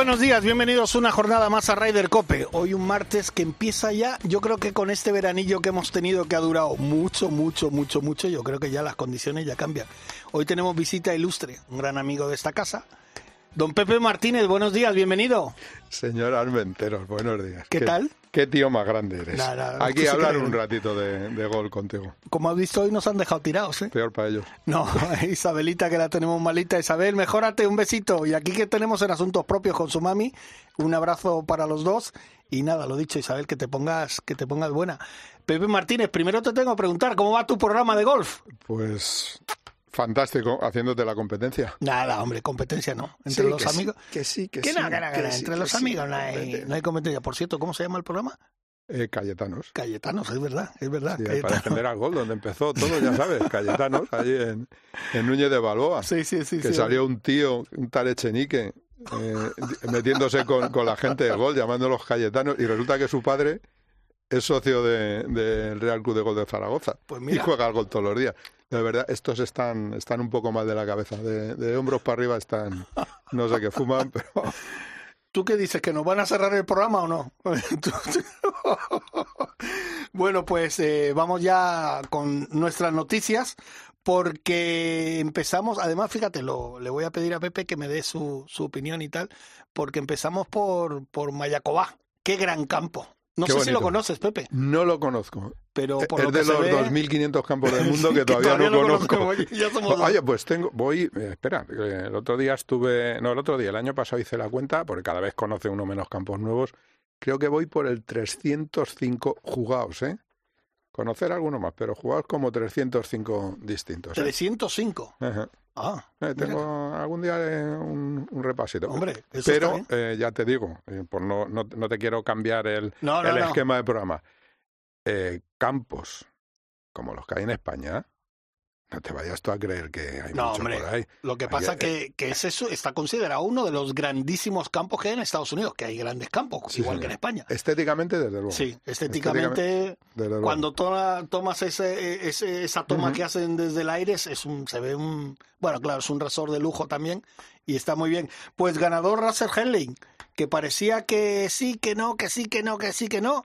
Buenos días, bienvenidos una jornada más a Ryder Cope. Hoy un martes que empieza ya, yo creo que con este veranillo que hemos tenido que ha durado mucho, mucho, mucho, mucho, yo creo que ya las condiciones ya cambian. Hoy tenemos visita ilustre, un gran amigo de esta casa. Don Pepe Martínez, buenos días, bienvenido. Señor Armenteros, buenos días. ¿Qué, tal? Qué tío más grande eres. Aquí sí hablar que- un ratito de, de gol contigo. Como has visto hoy nos han dejado tirados, ¿eh? Peor para ellos. No, Isabelita que la tenemos malita. Isabel, mejórate, un besito. Y aquí que tenemos en asuntos propios con su mami, un abrazo para los dos. Y nada, lo dicho, Isabel, que te pongas, que te pongas buena. Pepe Martínez, primero te tengo que preguntar, ¿cómo va tu programa de golf? Pues fantástico, haciéndote la competencia. Nada, hombre, competencia no. Entre Sí, los que sí, amigos. que sí, que Que sí, que que que no, sí, Entre que los amigos no hay, no hay competencia. Por cierto, ¿cómo se llama el programa? Eh, Cayetanos. Cayetanos, es verdad, es verdad. Sí, para Cayetanos. defender al gol, donde empezó todo, ya sabes, Cayetanos, allí en, en Núñez de Balboa. Sí, sí, sí. que sí. salió un tío, un tal Echenique, eh, metiéndose con, con la gente del gol, llamándolos Cayetanos, y resulta que su padre es socio de- del Real Club de Gol de Zaragoza Pues y mira, juega al gol todos los días. De verdad, estos están, están un poco mal de la cabeza, de, de hombros para arriba están, no sé qué fuman, pero ¿tú qué dices? ¿Que nos van a cerrar el programa o no? Bueno, pues eh, vamos ya con nuestras noticias porque empezamos, además fíjate, lo, le voy a pedir a Pepe que me dé su, su opinión y tal, porque empezamos por, por Mayacobá. Qué gran campo. No Qué sé si lo conoces, Pepe, no lo conozco. pero por es lo que de se los ve- 2.500 campos del mundo que todavía, no conozco. conozco. Ya somos dos. Oye, pues tengo, voy, eh, espera, que el otro día estuve, no, el otro día, el año pasado hice la cuenta, porque cada vez conoce uno menos campos nuevos, creo que voy por el 305 jugados, ¿eh? Conocer alguno más, pero jugados como 305 distintos. ¿eh? 305. Ajá. Ah, Eh, tengo algún día eh, un, un repasito. Hombre, eso está pero bien. eh, ya te digo, eh, por no, no, no te quiero cambiar el, No, el esquema de programa. Campos como los que hay en España, no te vayas tú a creer que hay No, mucho hombre. por ahí. Lo que pasa eh, que, que es eso, está considerado uno de los grandísimos campos que hay en Estados Unidos, que hay grandes campos, Sí, igual señor. que en España. Estéticamente, desde luego. Sí, estéticamente, cuando tomas ese, ese- esa toma que hacen desde el aire, es un, se ve un, bueno, claro, es un resort de lujo también y está muy bien. Pues ganador Russell Henley, que parecía que sí, que no, que sí, que no, que sí, que no.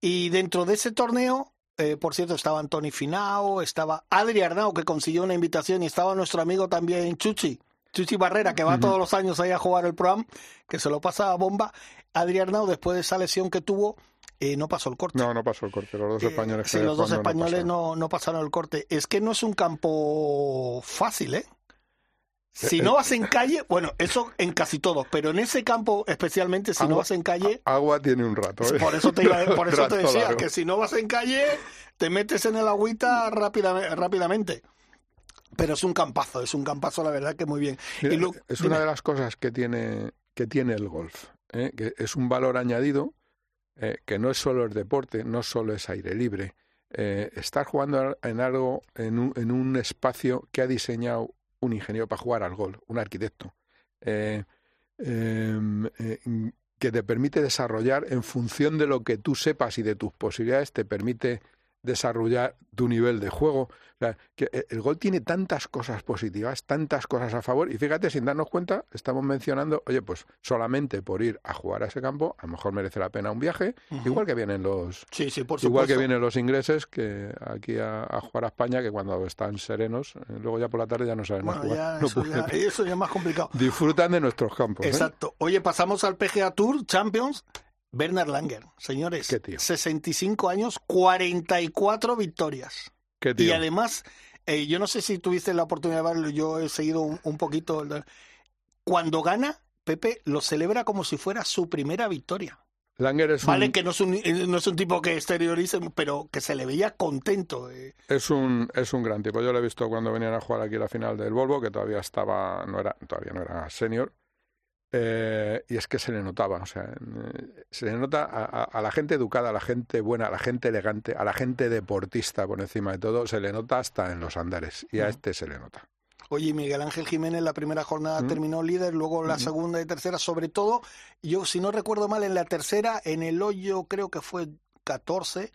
Y dentro de ese torneo, eh, por cierto, estaba Anthony Finao, estaba Adri Arnau, que consiguió una invitación, y estaba nuestro amigo también Chuchi, Chuchi Barrera, que va todos los años ahí a jugar el Pro Am, que se lo pasa a bomba. Adri Arnau, después de esa lesión que tuvo, eh, no pasó el corte. No, no pasó el corte. Los dos Eh, españoles que sí, los dos españoles no, no pasaron el corte. Es que no es un campo fácil, ¿eh? Si no vas en calle, bueno, eso en casi todos, pero en ese campo especialmente, si no vas en calle, Agua tiene un rato. ¿eh? por eso te, iba- por eso te decía largo. que si no vas en calle, te metes en el agüita rápida- rápidamente. Pero es un campazo, es un campazo, la verdad que muy bien. Mira, Y lo- es dime. una de las cosas que tiene, que tiene el golf, ¿eh? que es un valor añadido, eh, que no es solo el deporte, no solo es aire libre. Estar jugando en algo, en un, en un espacio que ha diseñado un ingeniero para jugar al golf, un arquitecto, eh, em, eh, que te permite desarrollar en función de lo que tú sepas y de tus posibilidades, te permite desarrollar tu nivel de juego. O sea, que eh, el gol tiene tantas cosas positivas, tantas cosas a favor, y fíjate, sin darnos cuenta, estamos mencionando, oye, pues solamente por ir a jugar a ese campo, a lo mejor merece la pena un viaje, igual que vienen los Sí, sí, por igual que vienen los ingleses que aquí a, a jugar a España, que cuando están serenos, eh, luego ya por la tarde ya no saben Bueno, jugar. ya, No eso, pueden. ya, eso ya es más complicado. Disfrutan de nuestros campos. ¿eh? Exacto. Oye, pasamos al PGA Tour Champions. Bernard Langer, señores, Qué tío. 65 años, 44 victorias. Qué Y tío. además, eh, yo no sé si tuviste la oportunidad de verlo, yo he seguido un, un poquito. Cuando gana, Pepe lo celebra como si fuera su primera victoria. Langer es Vale un, que no es un, eh, no es un tipo que exteriorice, pero que se le veía contento. eh. es un es un gran tipo. Yo lo he visto cuando venían a jugar aquí la final del Volvo, que todavía estaba no era todavía no era senior Eh, y es que se le notaba, o sea, se le nota a, a, la gente educada, a la gente buena, a la gente elegante, a la gente deportista por encima de todo, se le nota hasta en los andares y a este se le nota. Oye, Miguel Ángel Jiménez la primera jornada terminó líder, luego la segunda y tercera, sobre todo, yo si no recuerdo mal, en la tercera, en el hoyo creo que fue 14,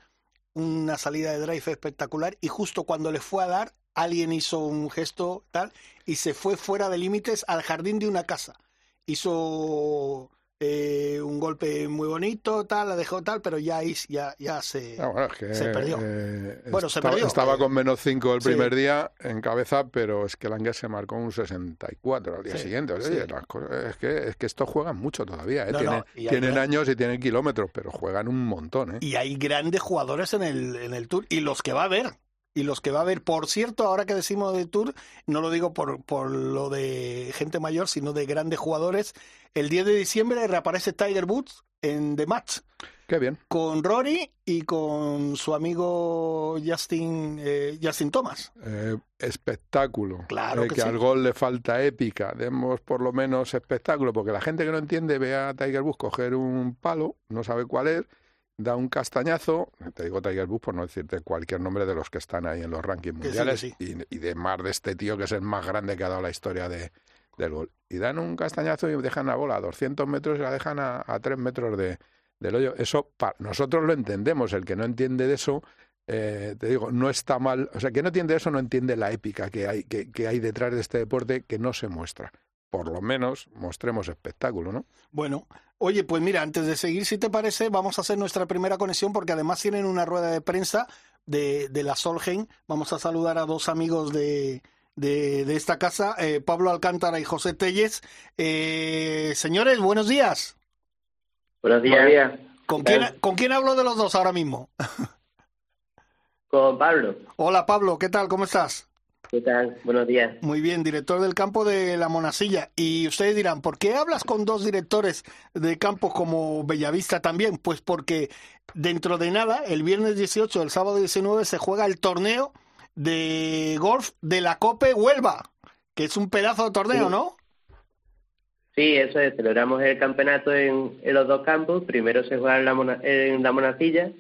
una salida de drive espectacular y justo cuando le fue a dar, alguien hizo un gesto tal y se fue fuera de límites al jardín de una casa. Hizo eh, un golpe muy bonito, tal, la dejó tal, pero ya, ya, ya se, ah, se perdió. Eh, bueno, se perdió. Estaba con menos 5 el primer día en cabeza, pero es que Lange se marcó un 64 al día siguiente. Oye, es, que, es que estos juegan mucho todavía. ¿eh? tienen, tienen años y tienen kilómetros, pero juegan un montón. ¿eh? Y hay grandes jugadores en el, en el Tour y los que va a haber y los que va a haber. Por cierto, ahora que decimos de Tour, no lo digo por, por lo de gente mayor, sino de grandes jugadores. El 10 de diciembre reaparece Tiger Woods en The Match. Qué bien. Con Rory y con su amigo Justin, eh, Justin Thomas. Eh, espectáculo. Claro eh, que, al gol le falta épica. Demos por lo menos espectáculo, porque la gente que no entiende ve a Tiger Woods coger un palo, no sabe cuál es, da un castañazo, te digo Tiger Woods por no decirte cualquier nombre de los que están ahí en los rankings mundiales Y, de más de este tío que es el más grande que ha dado la historia de, del gol. Y dan un castañazo y dejan la bola a 200 metros y la dejan a, a 3 metros de, del hoyo. Eso nosotros lo entendemos, el que no entiende de eso, eh, te digo, no está mal, o sea, que no entiende eso no entiende la épica que hay, que, que hay detrás de este deporte que no se muestra por lo menos mostremos espectáculo, ¿no? Bueno, oye, pues mira, antes de seguir, si te parece, vamos a hacer nuestra primera conexión porque además tienen una rueda de prensa de, de la Solgen. Vamos a saludar a dos amigos de, de, esta casa, eh, Pablo Alcántara y José Telles. Eh, señores, buenos días. Buenos días. ¿Con quién, ¿Con quién hablo de los dos ahora mismo? Con Pablo. Hola Pablo, ¿qué tal? ¿Cómo estás? ¿Qué tal? Buenos días. Muy bien, director del campo de la Monasilla. Y ustedes dirán, ¿por qué hablas con dos directores de campo como Bellavista también? Pues porque dentro de nada, el viernes 18, el sábado 19, se juega el torneo de golf de la Cope Huelva, que es un pedazo de torneo, ¿no? Sí, eso es. Celebramos el campeonato en, los dos campos. Primero se juega en la, en la Monacilla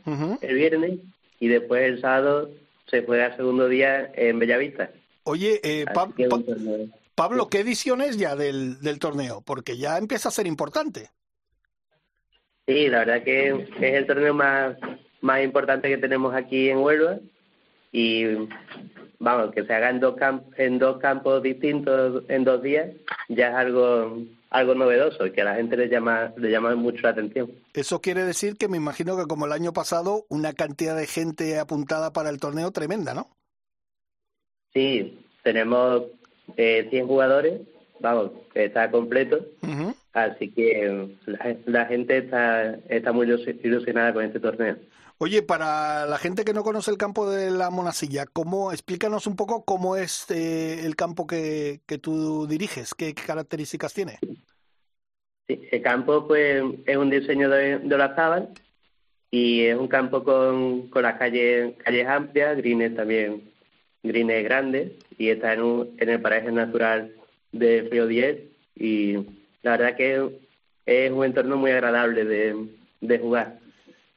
el viernes y después el sábado se juega el segundo día en Bellavista. Oye, eh, Pablo, ¿qué edición es ya del, del torneo? Porque ya empieza a ser importante. Sí, la verdad que es el torneo más, más importante que tenemos aquí en Huelva y vamos, que se haga en dos, en dos campos distintos en dos días ya es algo algo novedoso y que a la gente le llama, le llama mucho la atención. Eso quiere decir que me imagino que como el año pasado, una cantidad de gente apuntada para el torneo tremenda, ¿no? Sí, tenemos eh, 100 jugadores, vamos, está completo, así que la, gente está, está muy ilusionada con este torneo. Oye, para la gente que no conoce el campo de la Monasilla, ¿cómo, explícanos un poco cómo es eh, el campo que, que tú diriges, qué, características tiene. Sí, el campo pues es un diseño de, de la y es un campo con, con las calles, calles amplias, grines también, grines grandes y está en, un, en el paraje natural de Río 10 y la verdad que es un entorno muy agradable de, de jugar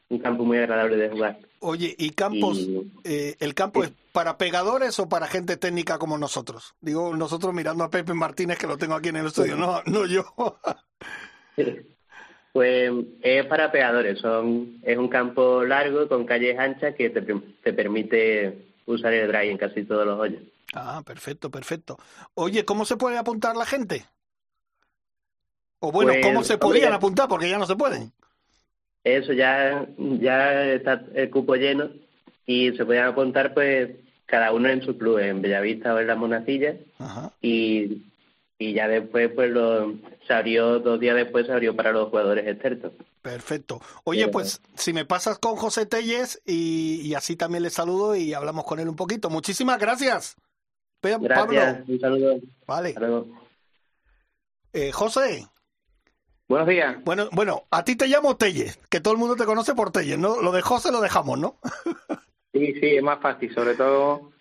un campo muy agradable de jugar. Oye, ¿y campos, eh, el campo es para pegadores o para gente técnica como nosotros? Digo, nosotros mirando a Pepe Martínez, que lo tengo aquí en el estudio, no, no yo. pues es para pegadores, son es un campo largo con calles anchas que te, te permite usar el drive en casi todos los hoyos. Ah, perfecto, perfecto. Oye, ¿cómo se puede apuntar la gente? O bueno, ¿cómo pues, se podían apuntar? Porque ya no se pueden eso ya, ya está el cupo lleno y se podían apuntar pues cada uno en su club, en Bellavista o en la Monacilla y, y ya después pues lo, se abrió, dos días después se abrió para los jugadores externos. Perfecto. Oye, pues si me pasas con José Telles y, y, así también le saludo y hablamos con él un poquito. Muchísimas gracias. Gracias, un saludo. Vale. Eh, José. Buenos días. Bueno, bueno, a ti te llamo Telles, que todo el mundo te conoce por Telles, ¿no? Lo de José lo dejamos, ¿no? sí, sí, es más fácil, sobre todo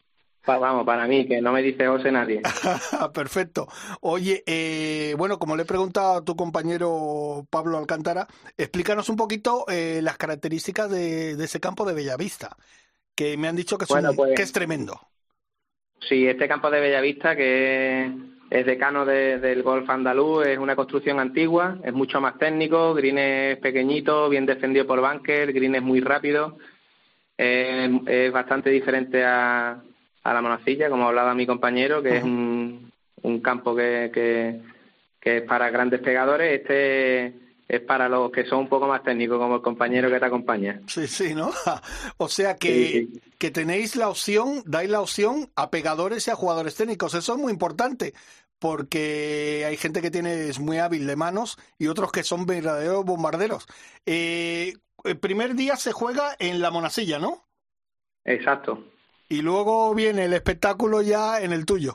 vamos, para mí, que no me dice José nadie. Perfecto. Oye, eh, bueno, como le he preguntado a tu compañero Pablo Alcántara, explícanos un poquito eh, las características de, ese campo de Bellavista, que me han dicho que, pues que es tremendo. Sí, este campo de Bellavista, que es decano del golf andaluz, es una construcción antigua, es mucho más técnico, green es pequeñito, bien defendido por bunker, green es muy rápido, es bastante diferente a, a la monacilla, como hablaba mi compañero, que es un, un campo que, que, que es para grandes pegadores. Este es para los que son un poco más técnicos, como el compañero que te acompaña. Sí, sí, ¿no? O sea que, que tenéis la opción, dais la opción a pegadores y a jugadores técnicos. Eso es muy importante, porque hay gente que tiene es muy hábil de manos y otros que son verdaderos bombarderos. Eh, el primer día se juega en la monacilla, ¿no? Exacto y luego viene el espectáculo ya en el tuyo.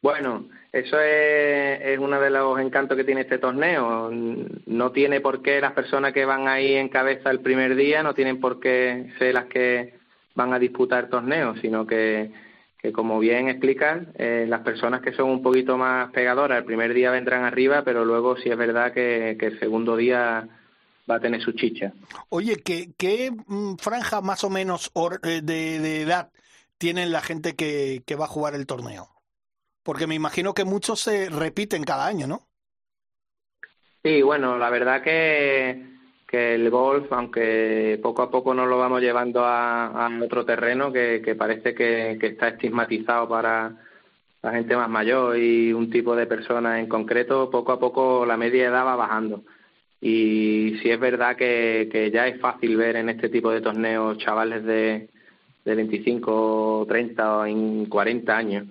Bueno, eso es, uno de los encantos que tiene este torneo. No tiene por qué las personas que van ahí en cabeza el primer día, no tienen por qué ser las que van a disputar el torneo, sino que, que como bien explican, eh, las personas que son un poquito más pegadoras el primer día vendrán arriba, pero luego sí es verdad que, que el segundo día va a tener su chicha. Oye, ¿qué, qué mm, franja más o menos eh, de, edad tienen la gente que, que va a jugar el torneo? Porque me imagino que muchos se repiten cada año, ¿no? Sí, bueno, la verdad que, que el golf, aunque poco a poco nos lo vamos llevando a, a otro terreno que, que parece que, que, está estigmatizado para la gente más mayor y un tipo de personas en concreto, poco a poco la media edad va bajando y si es verdad que, ya es fácil ver en este tipo de torneos chavales de, de 25, 30 o 40 años.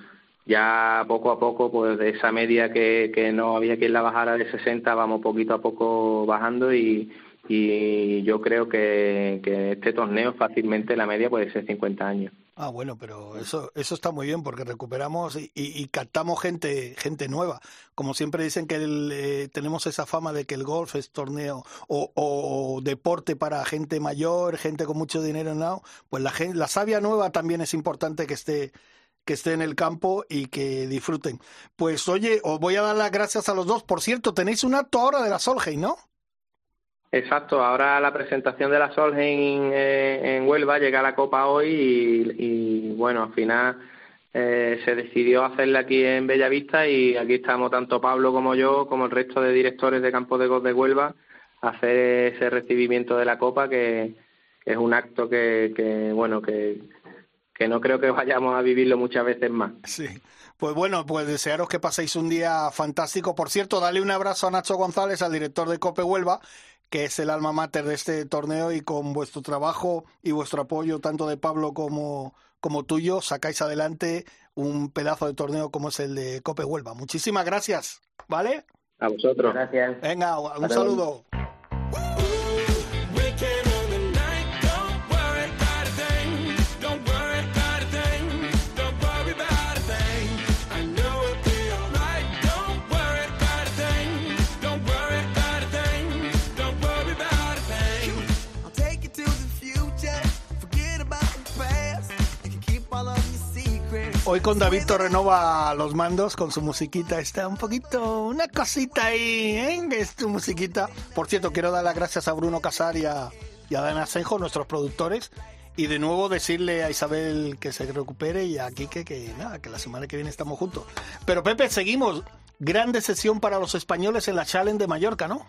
Ya poco a poco, pues de esa media que, que no había quien la bajara de 60, vamos poquito a poco bajando y, y yo creo que, que este torneo fácilmente la media puede ser 50 años. Ah, bueno, pero eso, eso está muy bien porque recuperamos y, y, captamos gente, gente nueva. Como siempre dicen que eh, tenemos esa fama de que el golf es torneo o, o, deporte para gente mayor, gente con mucho dinero, ¿no? Pues la, gente, la savia nueva también es importante que esté que esté en el campo y que disfruten. Pues oye, os voy a dar las gracias a los dos. Por cierto, tenéis un acto ahora de la Solheim, ¿no? Exacto, ahora la presentación de la Solheim eh, en Huelva llega a la Copa hoy y, bueno, al final eh, se decidió hacerla aquí en Bellavista y aquí estamos tanto Pablo como yo, como el resto de directores de Campo de Golf de Huelva, a hacer ese recibimiento de la Copa que, es un acto que, que bueno, que, que no creo que vayamos a vivirlo muchas veces más. Sí. Pues bueno, pues desearos que paséis un día fantástico. Por cierto, dale un abrazo a Nacho González, al director de Cope Huelva, que es el alma mater de este torneo y con vuestro trabajo y vuestro apoyo, tanto de Pablo como, como tuyo, sacáis adelante un pedazo de torneo como es el de Cope Huelva. Muchísimas gracias, ¿vale? A vosotros. Gracias. Venga, un saludo. Con David Torrenova los mandos con su musiquita. Está un poquito, una cosita ahí, ¿eh? Es tu musiquita. Por cierto, quiero dar las gracias a Bruno Casar y a, y a Dana Senjo, nuestros productores. Y de nuevo decirle a Isabel que se recupere y a Quique que nada, que la semana que viene estamos juntos. Pero Pepe, seguimos. Grande sesión para los españoles en la Challenge de Mallorca, ¿no?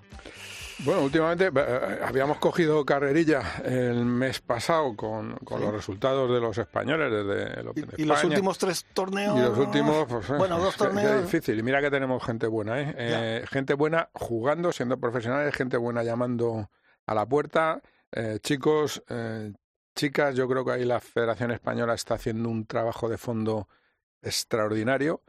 Bueno, últimamente eh, eh, habíamos cogido carrerilla el mes pasado con, con los resultados de los españoles desde el Open ¿Y, y los últimos tres torneos. Y los últimos, pues, eh, bueno, dos torneos. Qué, difícil. Y mira que tenemos gente buena, ¿eh? eh gente buena jugando, siendo profesionales, gente buena llamando a la puerta. Eh, chicos, chicas, yo creo que ahí la Federación Española está haciendo un trabajo de fondo extraordinario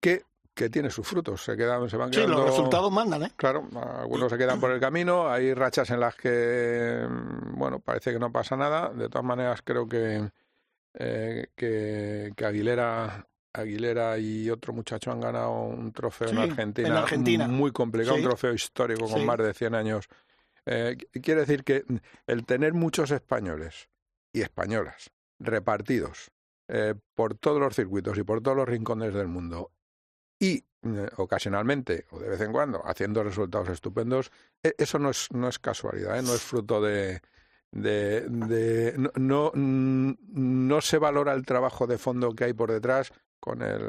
que que tiene sus frutos. Se quedan, se van quedando. Sí, los resultados mandan, ¿eh? Claro, algunos se quedan por el camino. Hay rachas en las que, mm, bueno, parece que no pasa nada. De todas maneras, creo que eh, que, que, Aguilera, Aguilera y otro muchacho han ganado un trofeo en, Argentina, en, Argentina, muy complicado, un trofeo histórico con más de 100 años. Eh, quiere decir que el tener muchos españoles y españolas repartidos eh, por todos los circuitos y por todos los rincones del mundo y eh, ocasionalmente o de vez en cuando haciendo resultados estupendos, e, eso no es, no es casualidad, ¿eh? no es fruto de, de, de no, no, no se valora el trabajo de fondo que hay por detrás con el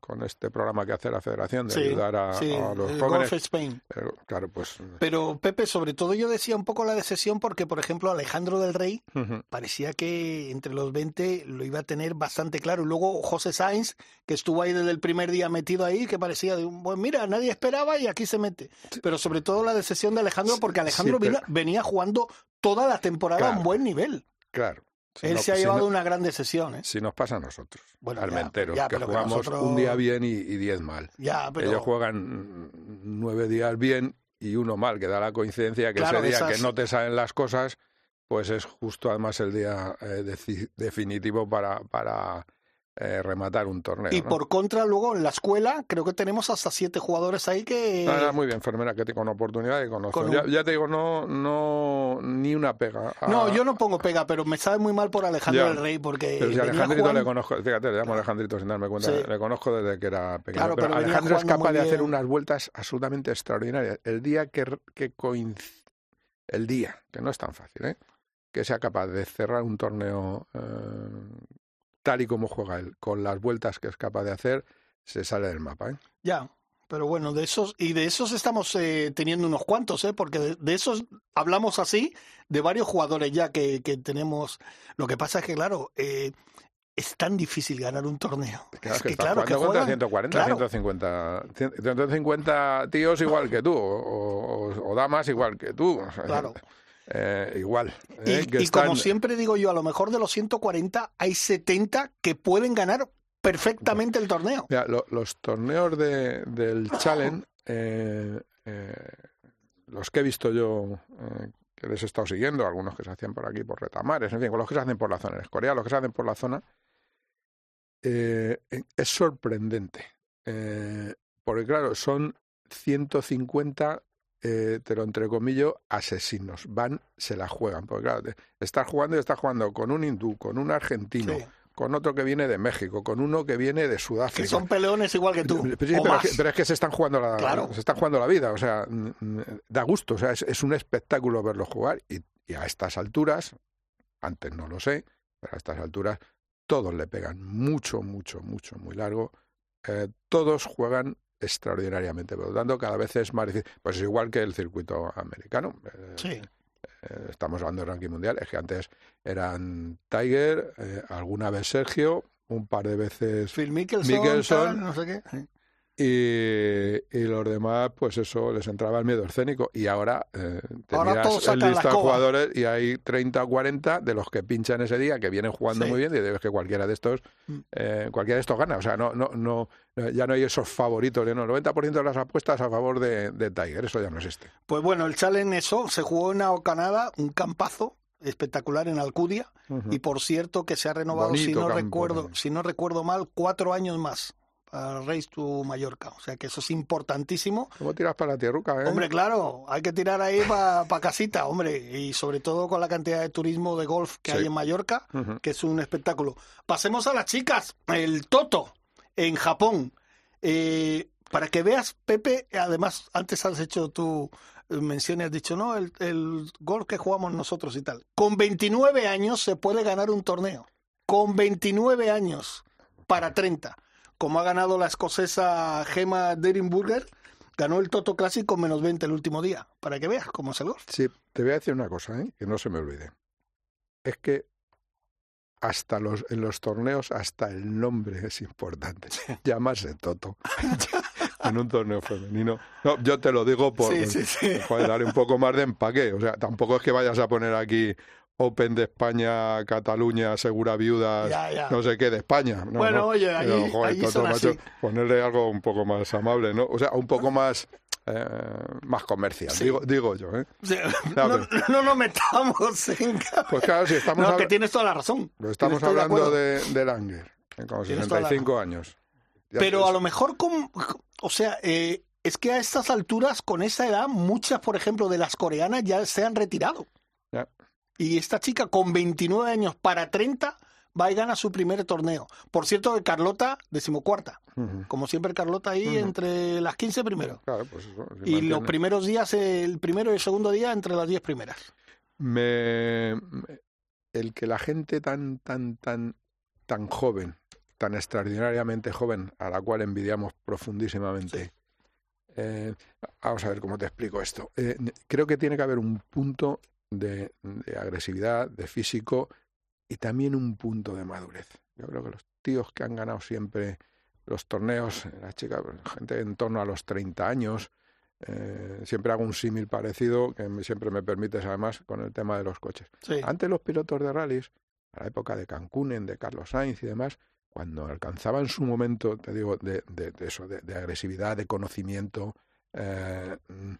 con este programa que hace la Federación de Sí, ayudar a, sí, a los el jóvenes. Golf Spain. Pero, claro, pues Pero Pepe, sobre todo yo decía un poco la decisión porque, por ejemplo, Alejandro del Rey parecía que entre los 20 lo iba a tener bastante claro. Y luego José Sainz, que estuvo ahí desde el primer día metido ahí, que parecía de un, pues mira, nadie esperaba y aquí se mete. Pero sobre todo la decisión de Alejandro, porque Alejandro pero- venía jugando toda la temporada a un Claro. buen nivel. claro. Si Él se ha si llevado no- una gran decisión, ¿eh? Si nos pasa a nosotros, Bueno, ya, ya, que jugamos nosotros- un día bien y, y diez mal. Ya, pero... Ellos juegan nueve días bien y uno mal, que da la coincidencia que Claro, ese día esas- que no te salen las cosas, pues es justo además el día eh, definitivo para, para eh, rematar un torneo. Y ¿no? por contra, luego en la escuela, creo que tenemos hasta siete jugadores ahí que... No, no, muy bien, enfermera, que te con oportunidad y con opción. Con un- Ya, ya te digo, no, no, ni una pega. a- No, yo no pongo pega, pero me sabe muy mal por Alejandro Ya. del Rey, porque Pero si Alejandrito le conozco, fíjate, le llamo Alejandrito sin darme cuenta, Sí. le conozco desde que era pequeño. Claro, pero Alejandro es capaz de hacer unas vueltas absolutamente extraordinarias. El día que, que coinc- el día, que no es tan fácil, ¿eh? que sea capaz de cerrar un torneo eh, tal y como juega él, con las vueltas que es capaz de hacer, se sale del mapa. ¿eh? Ya, pero bueno, de esos, y de esos estamos eh, teniendo unos cuantos, ¿eh? porque de, de esos hablamos así, de varios jugadores ya que, que tenemos. Lo que pasa es que, claro, eh, es tan difícil ganar un torneo. Claro, es que que, claro, que juegan, 140, claro. 150, 150 tíos igual que tú, o, o- o damas igual que tú. Claro. Eh, igual. Y, eh, que y como siempre digo yo, a lo mejor de los 140 hay 70 que pueden ganar perfectamente el torneo. Mira, lo- los torneos de, del Challenge, eh, los que he visto yo, que les he estado siguiendo, algunos que se hacían por aquí, por retamares, en fin, con los que se hacen por la zona, en Corea, los que se hacen por la zona, es sorprendente. Porque claro, son 150, eh, te lo entrecomillo, asesinos. Van, se la juegan. Porque claro, estás jugando y estás jugando con un hindú, con un argentino, Sí, con otro que viene de México, con uno que viene de Sudáfrica. que son peleones igual que tú. Pero, es que, pero es que se están jugando la, Claro. se están jugando la vida, o sea, da gusto, o sea, es, es un espectáculo verlos jugar y, y a estas alturas, antes no lo sé, pero a estas alturas todos le pegan mucho, mucho, mucho, muy largo, eh, todos juegan extraordinariamente, por lo tanto cada vez es más difícil, pues es igual que el circuito americano. eh, Sí. eh, estamos hablando de ranking mundial, es que antes eran Tiger, eh, alguna vez Sergio, un par de veces Phil Mickelson, Mickelson. tal, no sé qué. Y, y los demás, pues eso, les entraba el miedo escénico. Y ahora eh, Ahora tenías todos el lista de jugadores y hay 30 o 40 de los que pinchan ese día, que vienen jugando Sí. muy bien, y debes que cualquiera de estos Mm. eh, cualquiera de estos gana. O sea, no, no, no, ya no hay esos favoritos. ¿no? El 90% de las apuestas a favor de, de Tiger, eso ya no existe. Pues bueno, el Challenge eso, se jugó en Canadá, un campazo espectacular en Alcudia, y por cierto que se ha renovado, si no campo, recuerdo, ¿no? si no recuerdo mal, cuatro años más Race to Mallorca. O sea que eso es importantísimo. ¿Cómo tiras para la tierruca? Eh? Hombre, claro, hay que tirar ahí para casita, hombre, y sobre todo con la cantidad de turismo de golf que Sí. hay en Mallorca, que es un espectáculo. Pasemos a las chicas, el Toto en Japón. Eh, para que veas, Pepe, además, antes has hecho tu eh, mención y has dicho, no, el, el golf que jugamos nosotros y tal. Con 29 años se puede ganar un torneo. Con 29 años para 30. Como ha ganado la escocesa Gemma Derenburger, ganó el Toto Classic con menos 20 el último día. Para que veas cómo es el golf. Sí, te voy a decir una cosa, ¿eh? que no se me olvide. Es que hasta los, en los torneos, hasta el nombre es importante. Llamarse Toto. en un torneo femenino. No, yo te lo digo por Sí, sí, sí. joder, darle un poco más de empaque. O sea, tampoco es que vayas a poner aquí Open de España, Cataluña, Segura Viudas, Ya, ya. no sé qué, de España. No, Bueno, no. oye, Pero, allí- joder, allí Toto, son macho, así. ponerle algo un poco más amable, ¿no? O sea, un poco más, eh, más comercial, Sí. digo, digo yo, ¿eh? No, no nos metamos en... Pues claro, si estamos, No, que tienes toda la razón. lo estamos Estoy de hablando acuerdo. de, de Langer, eh, con Tienes toda la 65 años. Ya Pero a lo mejor con... O sea, eh, es que a estas alturas, con esa edad, muchas, por ejemplo, de las coreanas ya se han retirado. Y esta chica con 29 años para 30 va y gana su primer torneo. Por cierto, de Carlota, decimocuarta. Como siempre, Carlota ahí entre las 15 primeros. Claro, pues eso, Y los primeros días, el primero y el segundo día, entre las 10 primeras. me, me- el que la gente tan tan tan tan joven tan extraordinariamente joven a la cual envidiamos profundísimamente eh, vamos a ver cómo te explico esto Eh, creo que tiene que haber un punto de, de agresividad de físico y también un punto de madurez yo creo que los tíos que han ganado siempre los torneos las chicas gente en torno a los 30 años eh, siempre hago un símil parecido que me- siempre me permites además con el tema de los coches. Sí. Antes los pilotos de rallies, a la época de Cancún, de Carlos Sainz y demás, cuando alcanzaban su momento, te digo, de, de- de eso, de, de agresividad, de conocimiento, eh, mm,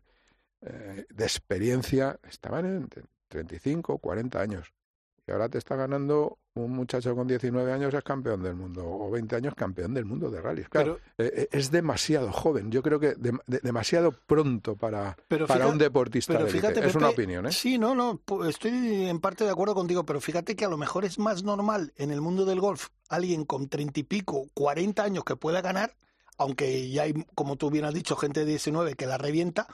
eh, de experiencia, estaban en tre- 35, 40 años. Y ahora te está ganando un muchacho con 19 años es campeón del mundo, o 20 años campeón del mundo de rallies. Claro, Pero, eh, eh, es demasiado joven. Yo creo que dem- de- demasiado pronto para, pero para fíjate- un deportista pero fíjate, Es una opinión, ¿eh? Sí, no, no, estoy en parte de acuerdo contigo, pero fíjate que a lo mejor es más normal en el mundo del golf alguien con treinta y pico, cuarenta años que pueda ganar, aunque ya hay, como tú bien has dicho, gente de 19 que la revienta,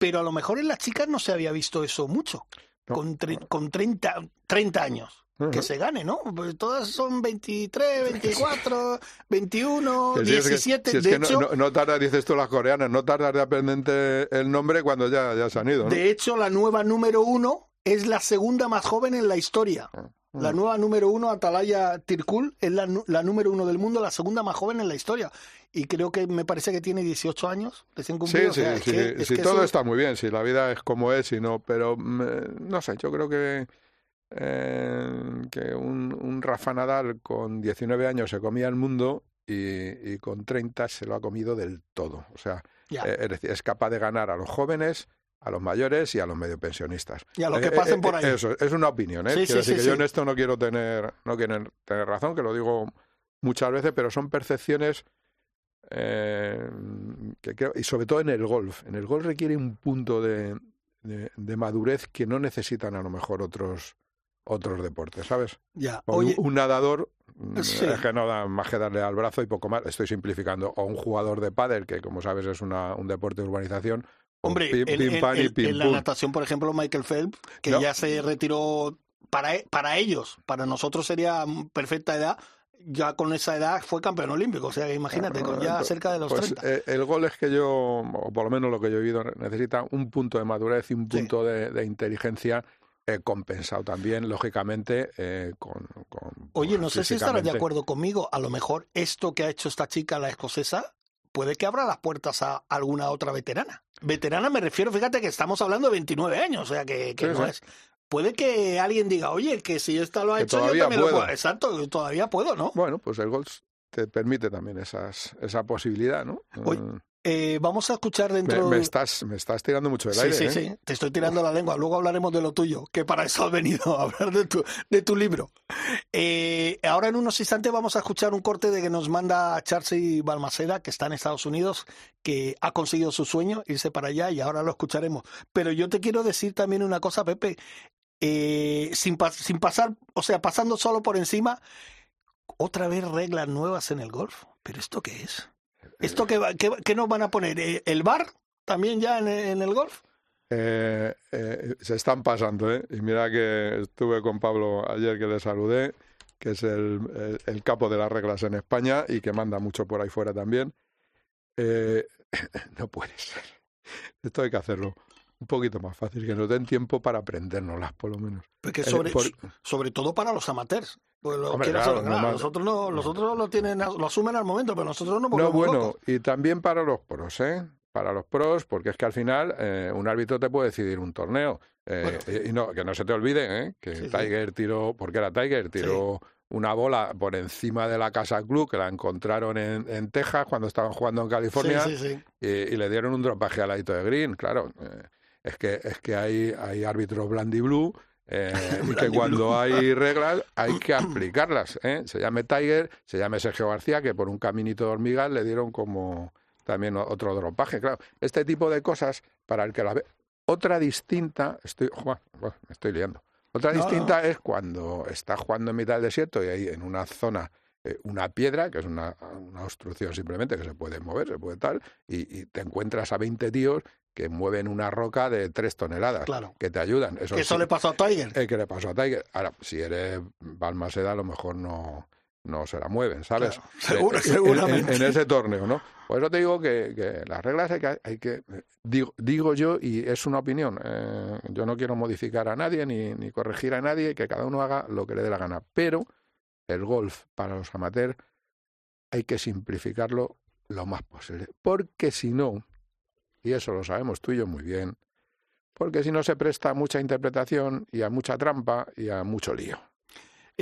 pero a lo mejor en las chicas no se había visto eso mucho, No. con, con 30, 30 años. Que se gane, ¿no? Pues todas son 23, 24, 21, Que si es que- 17. si es de que no- hecho, no, no tardas, dices tú las coreanas, no tardas de aprenderte el nombre cuando ya, ya se han ido, ¿no? De hecho, la nueva número uno es la segunda más joven en la historia. Mm. La nueva número uno, Atalaya Tirkul, es la, la número uno del mundo, la segunda más joven en la historia. Y creo que me parece que tiene 18 años recién Sí, cumplidos. sí, o sea, es sí, que- es sí, que todo eso- está muy bien, si la vida es como es, y no, pero mm, no sé, yo creo que, eh, que un, un Rafa Nadal con 19 años se comía el mundo y, y con 30 se lo ha comido del todo. O sea, eh, es es capaz de ganar a los jóvenes, a los mayores y a los medio pensionistas. Y a los Eh, que eh, pasen eh, por ahí. Eso, es una opinión, ¿eh? Sí, Quiero sí, decir sí, que yo en esto no quiero tener, no quiero tener razón, que lo digo muchas veces, pero son percepciones eh, que creo- y sobre todo en el golf. En el golf requiere un punto de, de- de madurez que no necesitan a lo mejor otros otros deportes, ¿sabes? Ya. O un- nadador mm, Sí. es que no da más que darle al brazo y poco más. Estoy simplificando. O un jugador de pádel, que como sabes es una, un deporte de urbanización. Hombre, pim, en, pim, en- pam y en- pim, en la natación, por ejemplo, Michael Phelps, que No. ya se retiró para, e- para ellos, para nosotros sería perfecta edad, ya con esa edad fue campeón olímpico. O sea, imagínate, con ya cerca de los pues, 30. eh, el gol es que yo, o por lo menos lo que yo he oído, necesita un punto de madurez y un Sí. punto de, de inteligencia eh, compensado también, lógicamente, eh, con, con- Oye, no pues, sé si estarás de acuerdo conmigo. A lo mejor esto que ha hecho esta chica, la escocesa, puede que abra las puertas a alguna otra veterana. Veterana me refiero, fíjate que estamos hablando de 29 años, o sea que, que Sí, no sí. es. Puede que alguien diga, oye, que si esta lo ha Que hecho, yo también lo puedo. puedo. Exacto, todavía puedo, ¿no? Bueno, pues el golf te permite también esas, esa posibilidad, ¿no? Oye, Mm, Eh, vamos a escuchar me, dentro. me estás, me estás tirando mucho el Sí, aire, sí, ¿eh? sí, te estoy tirando la lengua. Luego hablaremos de lo tuyo, que para eso has venido a hablar de tu, de tu libro. Eh, ahora en unos instantes vamos a escuchar un corte de que nos manda Charcy Balmaceda, que está en Estados Unidos, que ha conseguido su sueño, irse para allá, y ahora lo escucharemos. Pero yo te quiero decir también una cosa, Pepe, eh, sin, sin pasar, o sea, pasando solo por encima, otra vez reglas nuevas en el golf. ¿Pero esto qué es? ¿Esto qué, qué, qué nos van a poner? ¿Eh, ¿El bar también ya en, en el golf? Eh, eh, se están pasando, ¿eh? Y mira que estuve con Pablo ayer que le saludé, que es el, el- el capo de las reglas en España y que manda mucho por ahí fuera también. Eh, no puede ser. Esto hay que hacerlo un poquito más fácil, que nos den tiempo para aprendérnoslas, por lo menos. Porque sobre, por- sobre todo para los amateurs. Pues lo Hombre, claro, no, claro, normal. los otros no, los otros lo tienen, lo asumen al momento, pero nosotros no No, bueno, locos. y también para los pros, ¿eh? Para los pros, porque es que al final eh, un árbitro te puede decidir un torneo. Eh, y y no, que no se te olvide, ¿eh? Que Sí, sí. Tiger tiró, porque era Tiger, tiró una bola por encima de la Casa Club, que la encontraron en, en Texas cuando estaban jugando en California. Y, y le dieron un dropaje al ladito de Green, claro. eh, es que, es que hay, hay árbitros blandy blue. Eh, y que cuando hay reglas hay que aplicarlas. ¿eh? Se llame Tiger, se llame Sergio García, que por un caminito de hormigas le dieron como también otro dropaje. Claro, este tipo de cosas para el que la ve. Otra distinta, estoy, bueno, me estoy liando. Otra No, distinta es cuando estás jugando en mitad del desierto y hay en una zona eh, una piedra, que es una, una obstrucción simplemente, que se puede mover, se puede tal, y, y te encuentras a 20 tíos que mueven una roca de 3 toneladas, Claro. que te ayudan. Eso, Que eso sí, le pasó a Tiger. eh, que le pasó a Tiger. Ahora, si eres Balmaseda, a lo mejor no, no se la mueven, ¿sabes? Claro, seguro- Eh, en- en- seguramente. En, ese torneo, ¿no? Por eso te digo que, que las reglas hay que, hay que digo, digo yo, y es una opinión, eh, yo no quiero modificar a nadie ni, ni corregir a nadie, que cada uno haga lo que le dé la gana. Pero el golf para los amateurs hay que simplificarlo lo más posible. Porque si no, y eso lo sabemos tú y yo muy bien, porque si no se presta mucha interpretación y a mucha trampa y a mucho lío.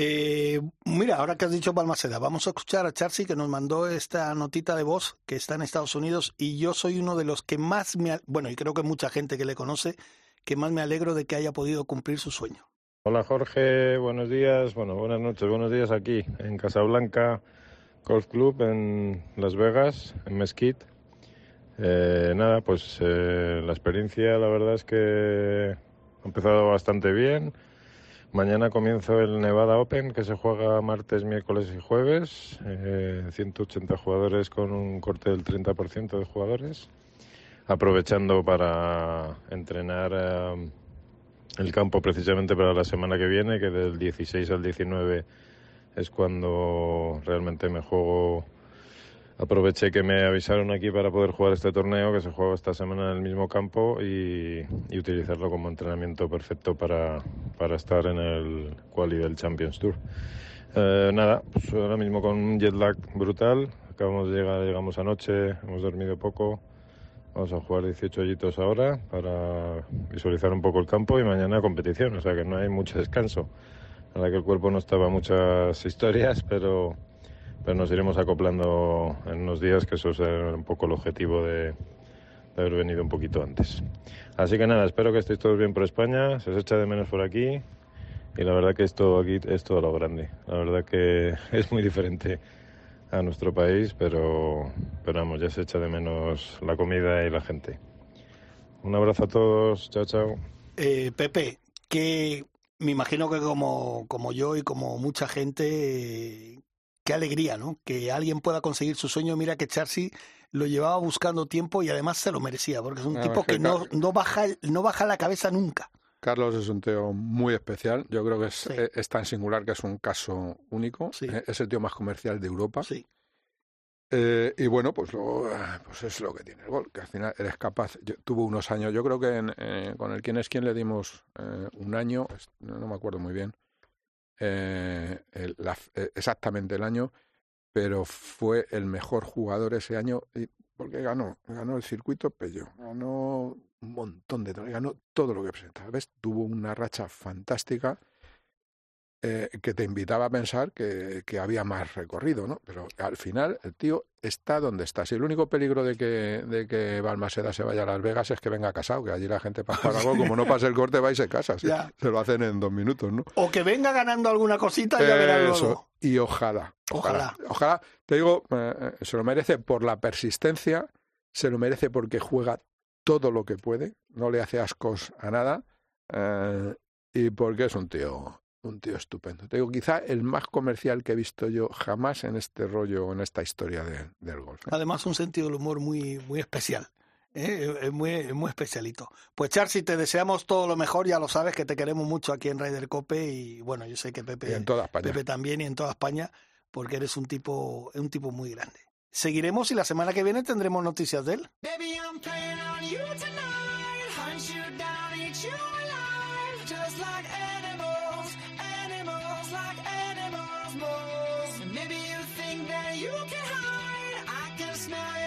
Eh, mira, ahora que has dicho Balmaceda, vamos a escuchar a Charcy que nos mandó esta notita de voz que está en Estados Unidos y yo soy uno de los que más me, bueno, y creo que mucha gente que le conoce, que más me alegro de que haya podido cumplir su sueño. Hola Jorge, buenos días, bueno, buenas noches, buenos días aquí en Casablanca Golf Club en Las Vegas, en Mesquite. Eh, nada, pues eh, la experiencia la verdad es que ha empezado bastante bien. Mañana comienzo el Nevada Open que se juega martes, miércoles y jueves. Eh, 180 jugadores con un corte del 30% de jugadores. Aprovechando para entrenar eh, el campo precisamente para la semana que viene, que del 16 al 19 es cuando realmente me juego. Aproveché que me avisaron aquí para poder jugar este torneo, que se juega esta semana en el mismo campo y, y utilizarlo como entrenamiento perfecto para, para estar en el quali del Champions Tour. Eh, nada, pues ahora mismo con un jet lag brutal. Acabamos de llegar, llegamos anoche, hemos dormido poco. Vamos a jugar 18 hoyitos ahora para visualizar un poco el campo y mañana competición, o sea que no hay mucho descanso. La verdad que el cuerpo no estaba muchas historias, pero, pero nos iremos acoplando en unos días, que eso es un poco el objetivo de, de haber venido un poquito antes. Así que nada, espero que estéis todos bien por España, se os echa de menos por aquí y la verdad que esto aquí es todo lo grande. La verdad que es muy diferente a nuestro país, pero, pero vamos, ya se echa de menos la comida y la gente. Un abrazo a todos, chao, chao. Eh, Pepe, que me imagino que como, como yo y como mucha gente, eh, qué alegría, ¿no? Que alguien pueda conseguir su sueño. Mira que Charcy lo llevaba buscando tiempo y además se lo merecía, porque es un Ah, tipo que no, no, baja, el- no baja la cabeza nunca. Carlos es un tío muy especial. Yo creo que es, Sí. eh, es tan singular que es un caso único. Sí. Eh, Es el tío más comercial de Europa. Sí. Eh, y bueno, pues, luego, ah, pues es lo que tiene el gol, que al final eres capaz. Yo, tuvo unos años, yo creo que en, eh, con el quién es quién le dimos eh, un año, no, no me acuerdo muy bien el- la f- exactamente el año, pero fue el mejor jugador ese año y- porque ganó, ganó el circuito Pello, ganó un montón de ganó todo lo que presentaba. ¿Ves? Tuvo una racha fantástica eh, que te invitaba a pensar que, que había más recorrido, ¿no? Pero al final el tío está donde está. Si el único peligro de que, de que Balmaseda se vaya a Las Vegas es que venga casado, que allí la gente para algo, como no pase el corte, va y se casa. Se, Ya. se lo hacen en dos minutos, ¿no? O que venga ganando alguna cosita, ya verás luego. Eso. Y ojalá, ojalá, Ojalá. ojalá, te digo, eh, eh, se lo merece por la persistencia, se lo merece porque juega todo lo que puede, no le hace ascos a nada eh, y porque es un tío, un tío estupendo. Te digo, quizá el más comercial que he visto yo jamás en este rollo, en esta historia de- del golf. ¿eh? Además, un sentido del humor muy, muy especial. ¿eh? Es muy, es muy especialito. Pues, Charcy, te deseamos todo lo mejor. Ya lo sabes que te queremos mucho aquí en Raider Cope. Y bueno, yo sé que Pepe, en toda España. Pepe también y en toda España, porque eres un tipo, un tipo muy grande. Seguiremos y la semana que viene tendremos noticias de él. Baby, I'm playing on you tonight. Hunt you down, eat you alive. Just like animals, maybe you think that you can hide i can smell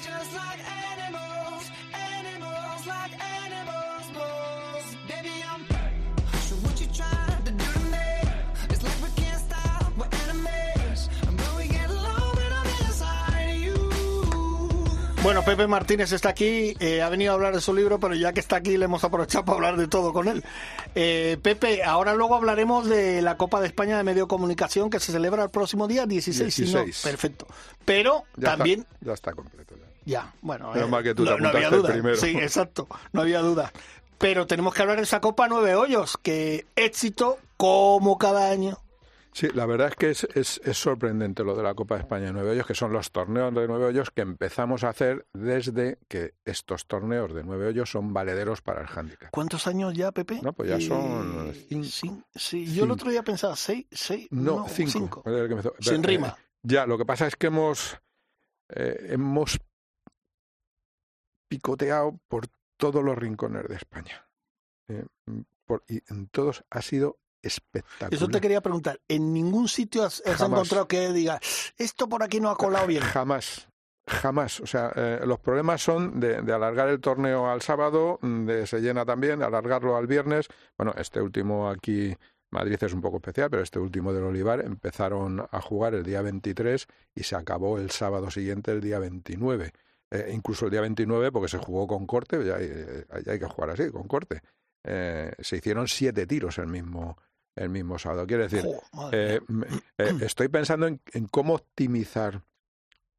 just like animals. Bueno, Pepe Martínez está aquí, eh, ha venido a hablar de su libro, pero ya que está aquí le hemos aprovechado para hablar de todo con él. Eh, Pepe, ahora luego hablaremos de la Copa de España de Medio Comunicación que se celebra el próximo día 16. si no, 16. perfecto. Pero Ya también, está, ya está completo. ya. ya, bueno, Menos eh, mal que tú te no, había duda. primero. Sí, exacto, no había duda. Pero tenemos que hablar de esa Copa Nueve Hoyos, que éxito como cada año. Sí, la verdad es que es, es, es sorprendente lo de la Copa de España de Nueve Hoyos, que son los torneos de Nueve Hoyos que empezamos a hacer desde que estos torneos de Nueve Hoyos son valederos para el handicap. ¿Cuántos años ya, Pepe? No, pues ya son cinco. cin- sí, yo el otro día pensaba seis, seis, No, cinco. Sin Eh, rima. Ya, lo que pasa es que hemos, eh, hemos picoteado por todos los rincones de España. Eh, por- y en todos ha sido espectacular. Eso te quería preguntar. ¿En ningún sitio has, encontrado que diga, esto por aquí no ha colado bien? Jamás, jamás. O sea, eh, los problemas son de, de alargar el torneo al sábado, mm, de se llena también, de alargarlo al viernes. Bueno, este último aquí, Madrid es un poco especial, pero este último del Olivar empezaron a jugar el día 23 y se acabó el sábado siguiente, el día 29. Eh, incluso el día 29, porque se jugó con corte, ya hay, eh, ya hay que jugar así, con corte. Eh, se hicieron siete tiros el mismo, el mismo sábado. Quiere decir, eh, eh, estoy pensando en, en cómo optimizar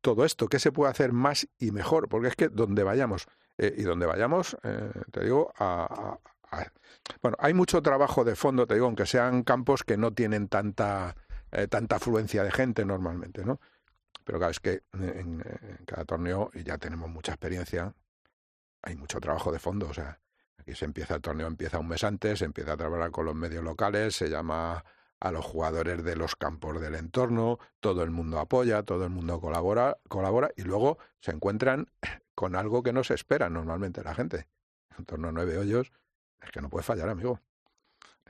todo esto, qué se puede hacer más y mejor, porque es que donde vayamos, eh, y donde vayamos, eh, te digo, a, a- a- bueno, hay mucho trabajo de fondo, te digo, aunque sean campos que no tienen tanta, tanta afluencia de gente normalmente, ¿no? Pero claro, es que en, en cada torneo, y ya tenemos mucha experiencia, hay mucho trabajo de fondo, o sea, aquí se empieza el torneo, empieza un mes antes, se empieza a trabajar con los medios locales, se llama a los jugadores de los campos del entorno, todo el mundo apoya, todo el mundo colabora, colabora y luego se encuentran con algo que no se espera normalmente la gente. Un torneo de nueve hoyos es que no puede fallar, amigo.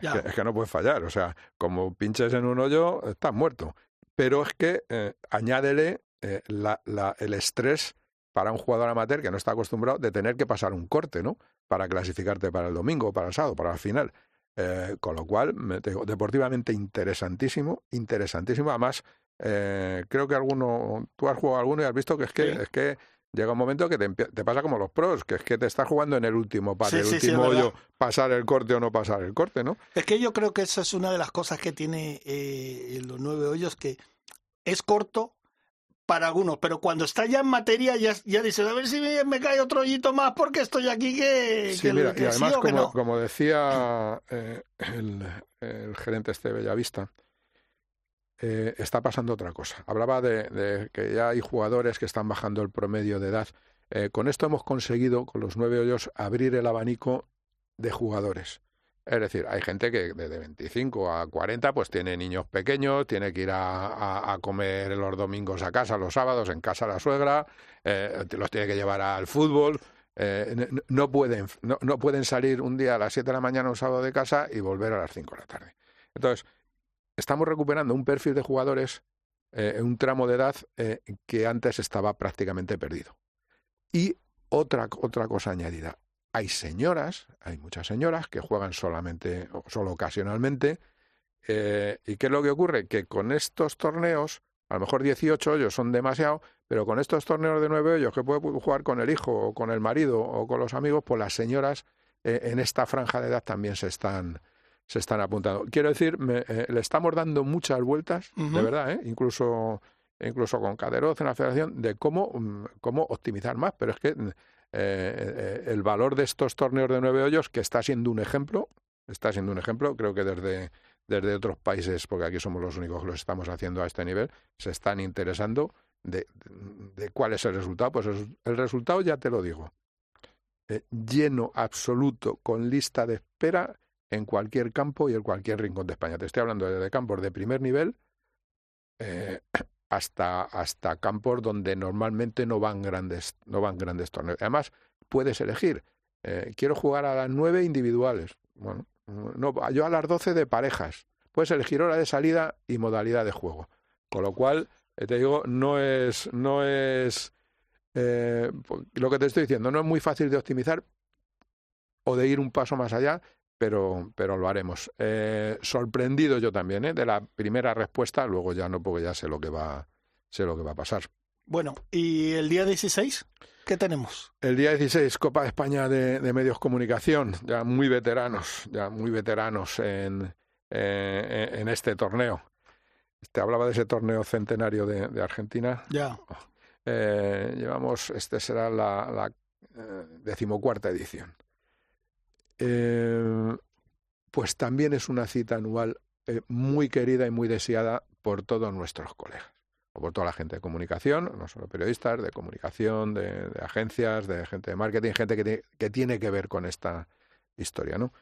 Es que, es que no puede fallar. O sea, como pinches en un hoyo, estás muerto. Pero es que eh, añádele eh, la- la- el estrés para un jugador amateur que no está acostumbrado de tener que pasar un corte, ¿no? Para clasificarte para el domingo, para el sábado, para la final. Eh, con lo cual, digo, deportivamente interesantísimo, interesantísimo. Además, eh, creo que alguno, tú has jugado alguno y has visto que es que, Sí. es que llega un momento que te, te pasa como los pros, que es que te estás jugando en el último par, Sí, el sí, último hoyo, pasar el corte o no pasar el corte, ¿no? Es que yo creo que esa es una de las cosas que tiene eh, los nueve hoyos, que es corto para algunos, pero cuando está ya en materia ya, ya dices, a ver si me, me cae otro hoyito más porque estoy aquí que, Sí, que- mira, que y además, sí como, no. como decía eh, el, el gerente este de Bellavista, eh, está pasando otra cosa. Hablaba de, de que ya hay jugadores que están bajando el promedio de edad. Eh, con esto hemos conseguido, con los nueve hoyos, abrir el abanico de jugadores. Es decir, hay gente que desde 25 a 40 pues tiene niños pequeños, tiene que ir a, comer los domingos a casa, los sábados en casa la suegra, eh, los tiene que llevar al fútbol. eh, no, pueden, no, no pueden salir un día a las 7 de la mañana un sábado de casa y volver a las 5 de la tarde. Entonces, estamos recuperando un perfil de jugadores eh, en un tramo de edad eh, que antes estaba prácticamente perdido. Y otra, otra cosa añadida. Hay señoras, hay muchas señoras que juegan solamente o solo ocasionalmente. eh, ¿Y qué es lo que ocurre? Que con estos torneos, a lo mejor 18 hoyos son demasiado, pero con estos torneos de 9 hoyos que puede jugar con el hijo o con el marido o con los amigos, pues las señoras eh, en esta franja de edad también se están, se están apuntando. Quiero decir, me- eh, le estamos dando muchas vueltas, de verdad, ¿eh? incluso, incluso con Caderoz en la federación, de cómo, mm, cómo optimizar más. Pero es que mm, eh, eh, el valor de estos torneos de nueve hoyos, que está siendo un ejemplo, está siendo un ejemplo, creo que desde, desde otros países, porque aquí somos los únicos que lo estamos haciendo a este nivel, se están interesando de, de cuál es el resultado. Pues el, resultado ya te lo digo. Eh, lleno absoluto, con lista de espera en cualquier campo y en cualquier rincón de España. Te estoy hablando desde campos de primer nivel hasta, hasta campos donde normalmente no van grandes, no van grandes torneos. Además, puedes elegir. eh, quiero jugar a las nueve individuales. Bueno, no, yo a las doce de parejas. Puedes elegir hora de salida y modalidad de juego. Con lo cual, eh, te digo, no es, no es eh, lo que te estoy diciendo, no es muy fácil de optimizar o de ir un paso más allá, pero, pero lo haremos. Eh, sorprendido yo también ¿eh? de la primera respuesta, luego ya no, porque ya sé lo que va, sé lo que va a pasar. Bueno, ¿y el día 16? ¿Qué tenemos? El día 16, Copa de España de, de Medios Comunicación, ya muy veteranos, ya muy veteranos en, eh, en este torneo. Te hablaba de ese torneo centenario de, de Argentina. Ya. Eh, llevamos, este será la, la eh, decimocuarta edición. Eh, pues también es una cita anual eh, muy querida y muy deseada por todos nuestros colegas, o por toda la gente de comunicación, no solo periodistas, de comunicación, de, de agencias, de gente de marketing, gente que, tiene- que tiene que ver con esta historia, ¿no?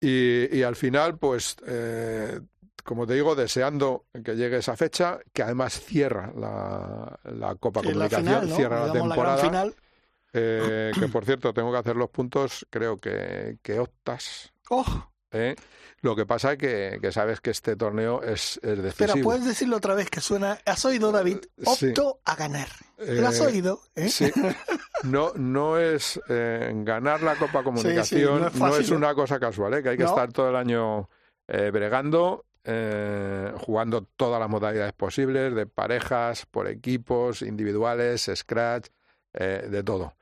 Y, y al final, pues, eh, como te digo, deseando que llegue esa fecha, que además cierra la, la Copa la Comunicación, final, ¿no? cierra la temporada. gran final. Eh, que por cierto, tengo que hacer los puntos, creo que, que optas. Oh, ¿eh? Lo que pasa es que, que sabes que este torneo es, es decisivo. espera, ¿puedes decirlo otra vez que suena? ¿Has oído, David? Sí. Opto a ganar. ¿Lo has Eh, oído? ¿eh? Sí. No, no es eh, ganar la Copa Comunicación, no es ¿eh? una cosa casual, ¿eh? que hay que No. estar todo el año eh, bregando, eh, jugando todas las modalidades posibles, de parejas, por equipos, individuales, scratch, eh, de todo.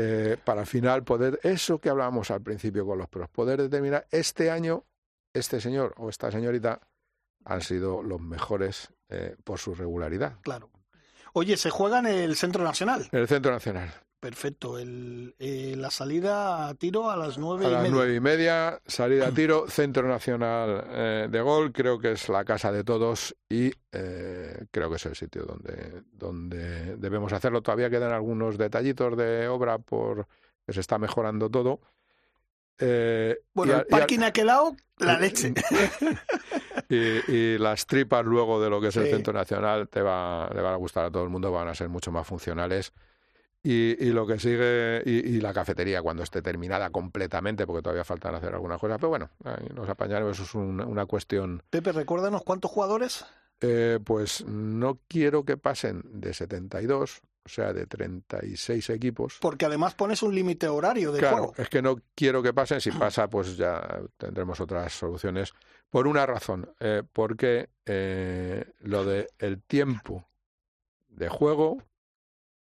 Eh, para al final poder, eso que hablábamos al principio con los pros, poder determinar este año, este señor o esta señorita han sido los mejores eh, por su regularidad. Claro. Oye, se juega en el Centro Nacional. En el Centro Nacional. Perfecto. El, eh, la salida a tiro a las nueve A y las media. nueve y media, salida a tiro, Centro Nacional eh, de Gol, creo que es la casa de todos y eh, creo que es el sitio donde, donde debemos hacerlo. Todavía quedan algunos detallitos de obra por que se está mejorando todo. Eh, Bueno, a- el parking aquel lado, la leche. y, y las tripas luego de lo que es el. Centro Nacional te va, le van a gustar a todo el mundo, van a ser mucho más funcionales. Y, y lo que sigue, y, y la cafetería cuando esté terminada completamente, porque todavía faltan hacer algunas cosas, pero bueno, ahí nos apañaremos, eso es un- una cuestión. Pepe, recuérdanos cuántos jugadores. Eh, pues no quiero que pasen de 72, o sea, de 36 equipos. Porque además pones un límite horario de Claro, juego. es que no quiero que pasen. Si pasa, pues ya tendremos otras soluciones. Por una razón, eh, porque eh, lo de el tiempo de juego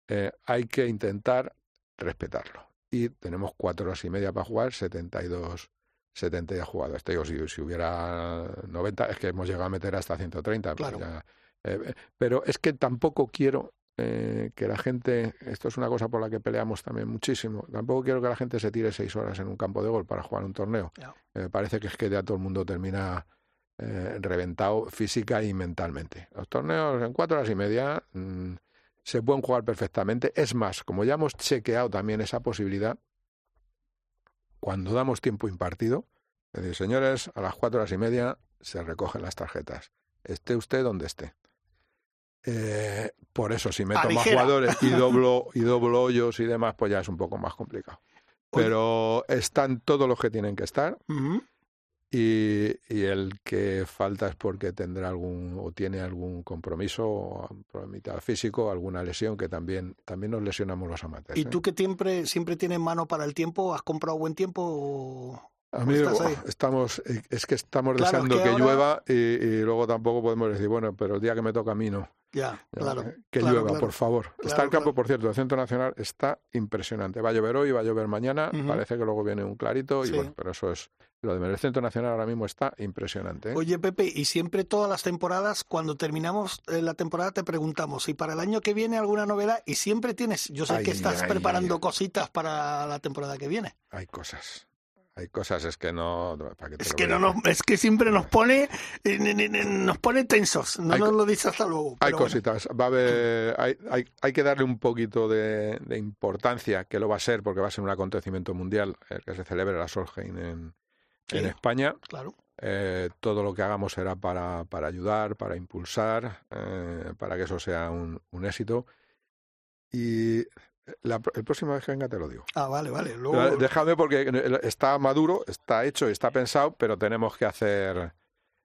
eh, hay que intentar respetarlo. Y tenemos cuatro horas y media para jugar, 72, 72 jugadores. Te digo, si, si hubiera 90, es que hemos llegado a meter hasta 130. pues Claro. ya, eh, pero es que tampoco quiero eh, que la gente, esto es una cosa por la que peleamos también muchísimo, tampoco quiero que la gente se tire seis horas en un campo de gol para jugar un torneo. Eh, Me parece que es que ya todo el mundo termina eh, reventado física y mentalmente. Los torneos en cuatro horas y media mm, se pueden jugar perfectamente. Es más, como ya hemos chequeado también esa posibilidad, cuando damos tiempo impartido, es decir, señores, a las cuatro horas y media se recogen las tarjetas. Esté usted donde esté. Eh, por eso, si meto más jugadores y doblo, y doblo hoyos y demás, pues ya es un poco más complicado. Pero están todos los que tienen que estar. Y, y el que falta es porque tendrá algún o tiene algún compromiso, o un problemita físico, alguna lesión que también también nos lesionamos los amateurs. ¿Y ¿eh? tú que siempre, siempre tienes mano para el tiempo? ¿Has comprado buen tiempo? o- Amigo, ahí? estamos eh, es que estamos Claro, deseando es que, que ahora- llueva y, y luego tampoco podemos decir bueno, pero el día que me toca a mí no. Ya, Ya, claro. eh, que claro, llueva, claro. por favor. está el campo, por cierto, el Centro Nacional está impresionante. Va a llover hoy, va a llover mañana. Parece que luego viene un clarito y Sí. bueno, pero eso es lo de el Centro Nacional ahora mismo está impresionante. ¿eh? Oye, Pepe, y siempre todas las temporadas, cuando terminamos eh, la temporada, te preguntamos si para el año que viene alguna novedad y siempre tienes, yo sé Ay, que estás ay, preparando ay. cositas para la temporada que viene. Hay cosas. Hay cosas, es que no. ¿para qué te Es que voy a no decir? nos, es que siempre nos pone, eh, nos pone tensos. No Hay nos lo dice hasta luego. Hay bueno. cositas. Va a haber, hay, hay, hay que darle un poquito de, de importancia, que lo va a ser, porque va a ser un acontecimiento mundial el que se celebre la Solheim en, Sí. en España. Claro. Eh, todo lo que hagamos será para, para ayudar, para impulsar, eh, para que eso sea un, un éxito. Y la, pr- el próximo vez que venga te lo digo. Ah, vale, vale. Luego, Déjame porque está maduro, está hecho y está pensado, pero tenemos que hacer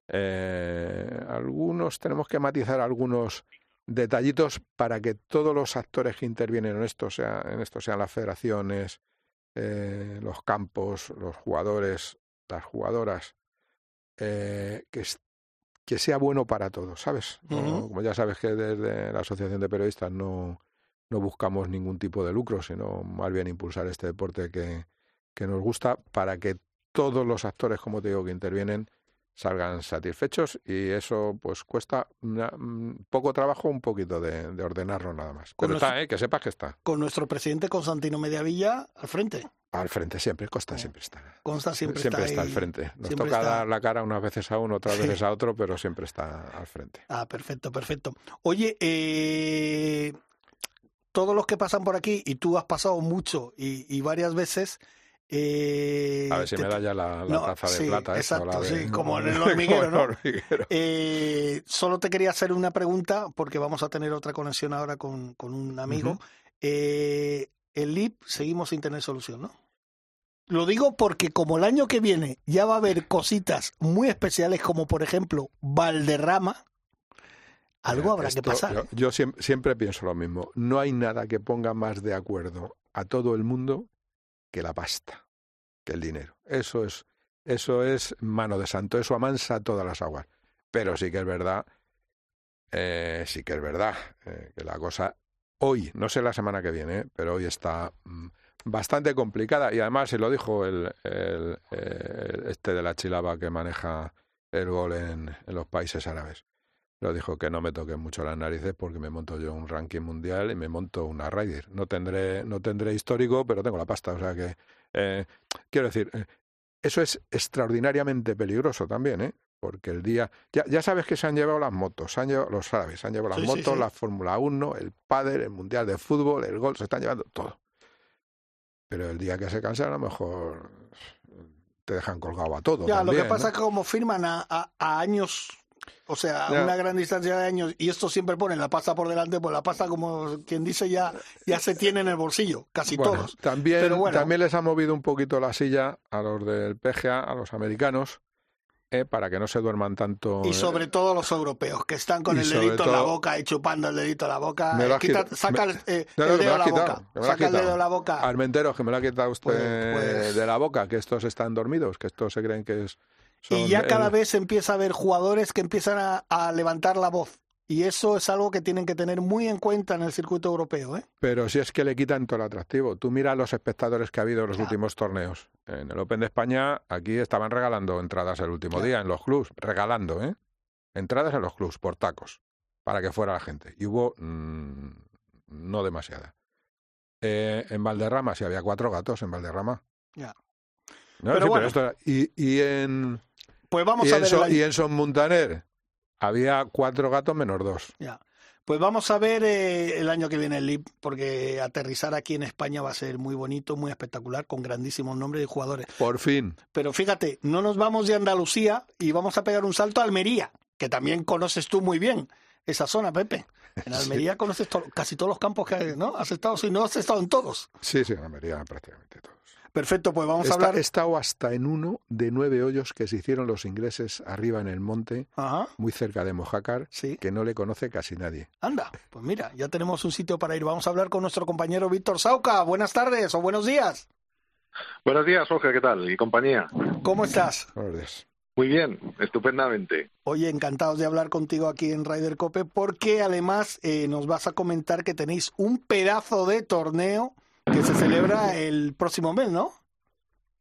eh, algunos, tenemos que matizar algunos detallitos para que todos los actores que intervienen en esto, sea, en esto sean las federaciones, eh, los campos, los jugadores, las jugadoras, eh, que, es- que sea bueno para todos, ¿sabes? Como ya sabes que desde la Asociación de Periodistas no, no buscamos ningún tipo de lucro, sino más bien impulsar este deporte que, que nos gusta para que todos los actores, como te digo, que intervienen salgan satisfechos y eso pues cuesta una- mm, poco trabajo, un poquito de, de ordenarlo nada más. Pero nuestro- está, ¿eh? que sepas que está. con nuestro presidente Constantino Mediavilla al frente. Al frente siempre, Costa siempre está. Consta siempre, Siempre está, ahí, al frente. Nos toca está. dar la cara unas veces a uno, otras veces a otro, pero siempre está al frente. Ah, perfecto, perfecto. Oye, eh, todos los que pasan por aquí, y tú has pasado mucho y, y varias veces. eh, A ver si te- me da ya la, la No, taza de sí, plata. la exacto, de- sí, como en el hormiguero, ¿no? hormiguero. Eh, solo te quería hacer una pregunta, porque vamos a tener otra conexión ahora con, con un amigo. Eh, el LIP seguimos sin tener solución, ¿no? Lo digo porque como el año que viene ya va a haber cositas muy especiales, como por ejemplo Valderrama, algo habrá que pasar. Yo, yo siem- siempre, pienso lo mismo. No hay nada que ponga más de acuerdo a todo el mundo que la pasta, que el dinero. Eso es, eso es mano de santo. Eso amansa todas las aguas. Pero sí que es verdad, eh, sí que es verdad eh, que la cosa hoy, no sé la semana que viene, pero hoy está mm, bastante complicada. Y además, se lo dijo el, este de la chilaba que maneja el gol en, en los países árabes. Lo dijo que no me toquen mucho las narices porque me monto yo un ranking mundial y me monto una Ryder. No tendré, no tendré histórico, pero tengo la pasta. O sea que, eh, quiero decir, eh, eso es extraordinariamente peligroso también, ¿eh? Porque el día. Ya, ya sabes que se han llevado las motos, se han llevado, los árabes, se han llevado las Sí, motos, sí. la Fórmula 1, el pádel, el Mundial de Fútbol, el gol, se están llevando todo. Pero el día que se cansan, a lo mejor te dejan colgado a todo. Ya, lo que pasa ¿no? es que como firman a, a- a años, o sea, a una gran distancia de años, y esto siempre pone la pasta por delante, pues la pasta, como quien dice, ya, ya se tiene en el bolsillo, casi Bueno, todos. También, Pero bueno. también les ha movido un poquito la silla a los del PGA, a los americanos, eh, para que no se duerman tanto. Y eh. sobre todo los europeos, que están con el dedito en la boca y chupando el dedito en la boca. Me lo has quita- quitado. saca el, dedo de la quitado, boca. Saca el dedo de la boca. Almenteros, que me lo ha quitado usted Pues- pues- de la boca, que estos están dormidos, que estos se creen que es. son Y ya cada vez empieza a haber jugadores que empiezan a, a levantar la voz. Y eso es algo que tienen que tener muy en cuenta en el circuito europeo. ¿eh? Pero si es que le quitan todo el atractivo. Tú mira los espectadores que ha habido en los Claro. últimos torneos. En el Open de España, aquí estaban regalando entradas el último Claro. día en los clubs, regalando, ¿eh? Entradas en los clubs por tacos, para que fuera la gente. Y hubo mm, no demasiada. Eh, en Valderrama, si había cuatro gatos en Valderrama. Ya. No, Pero sí, bueno. esto era- y, y en, Pues vamos y a ver. Y en Son Muntaner había cuatro gatos menos dos. Ya. Pues vamos a ver eh, el año que viene el LIP, porque aterrizar aquí en España va a ser muy bonito, muy espectacular, con grandísimos nombres de jugadores. Por fin. Pero fíjate, no nos vamos de Andalucía y vamos a pegar un salto a Almería, que también conoces tú muy bien esa zona, Pepe. En Almería conoces to- casi todos los campos que hay, ¿no? Has estado, si no has estado en todos. Sí, sí, en Almería prácticamente todos. Perfecto, pues vamos a hablar. He estado hasta en uno de nueve hoyos que se hicieron los ingleses arriba en el monte, Ajá, muy cerca de Mojácar, sí. que no le conoce casi nadie. Anda, pues mira, ya tenemos un sitio para ir. Vamos a hablar con nuestro compañero Víctor Sauca. Buenas tardes o buenos días. Buenos días, Jorge, ¿qué tal? Y compañía. ¿Cómo estás? Buenos días. Muy bien, estupendamente. Oye, encantados de hablar contigo aquí en Ryder Cope, porque además eh, nos vas a comentar que tenéis un pedazo de torneo que se celebra el próximo mes, ¿no?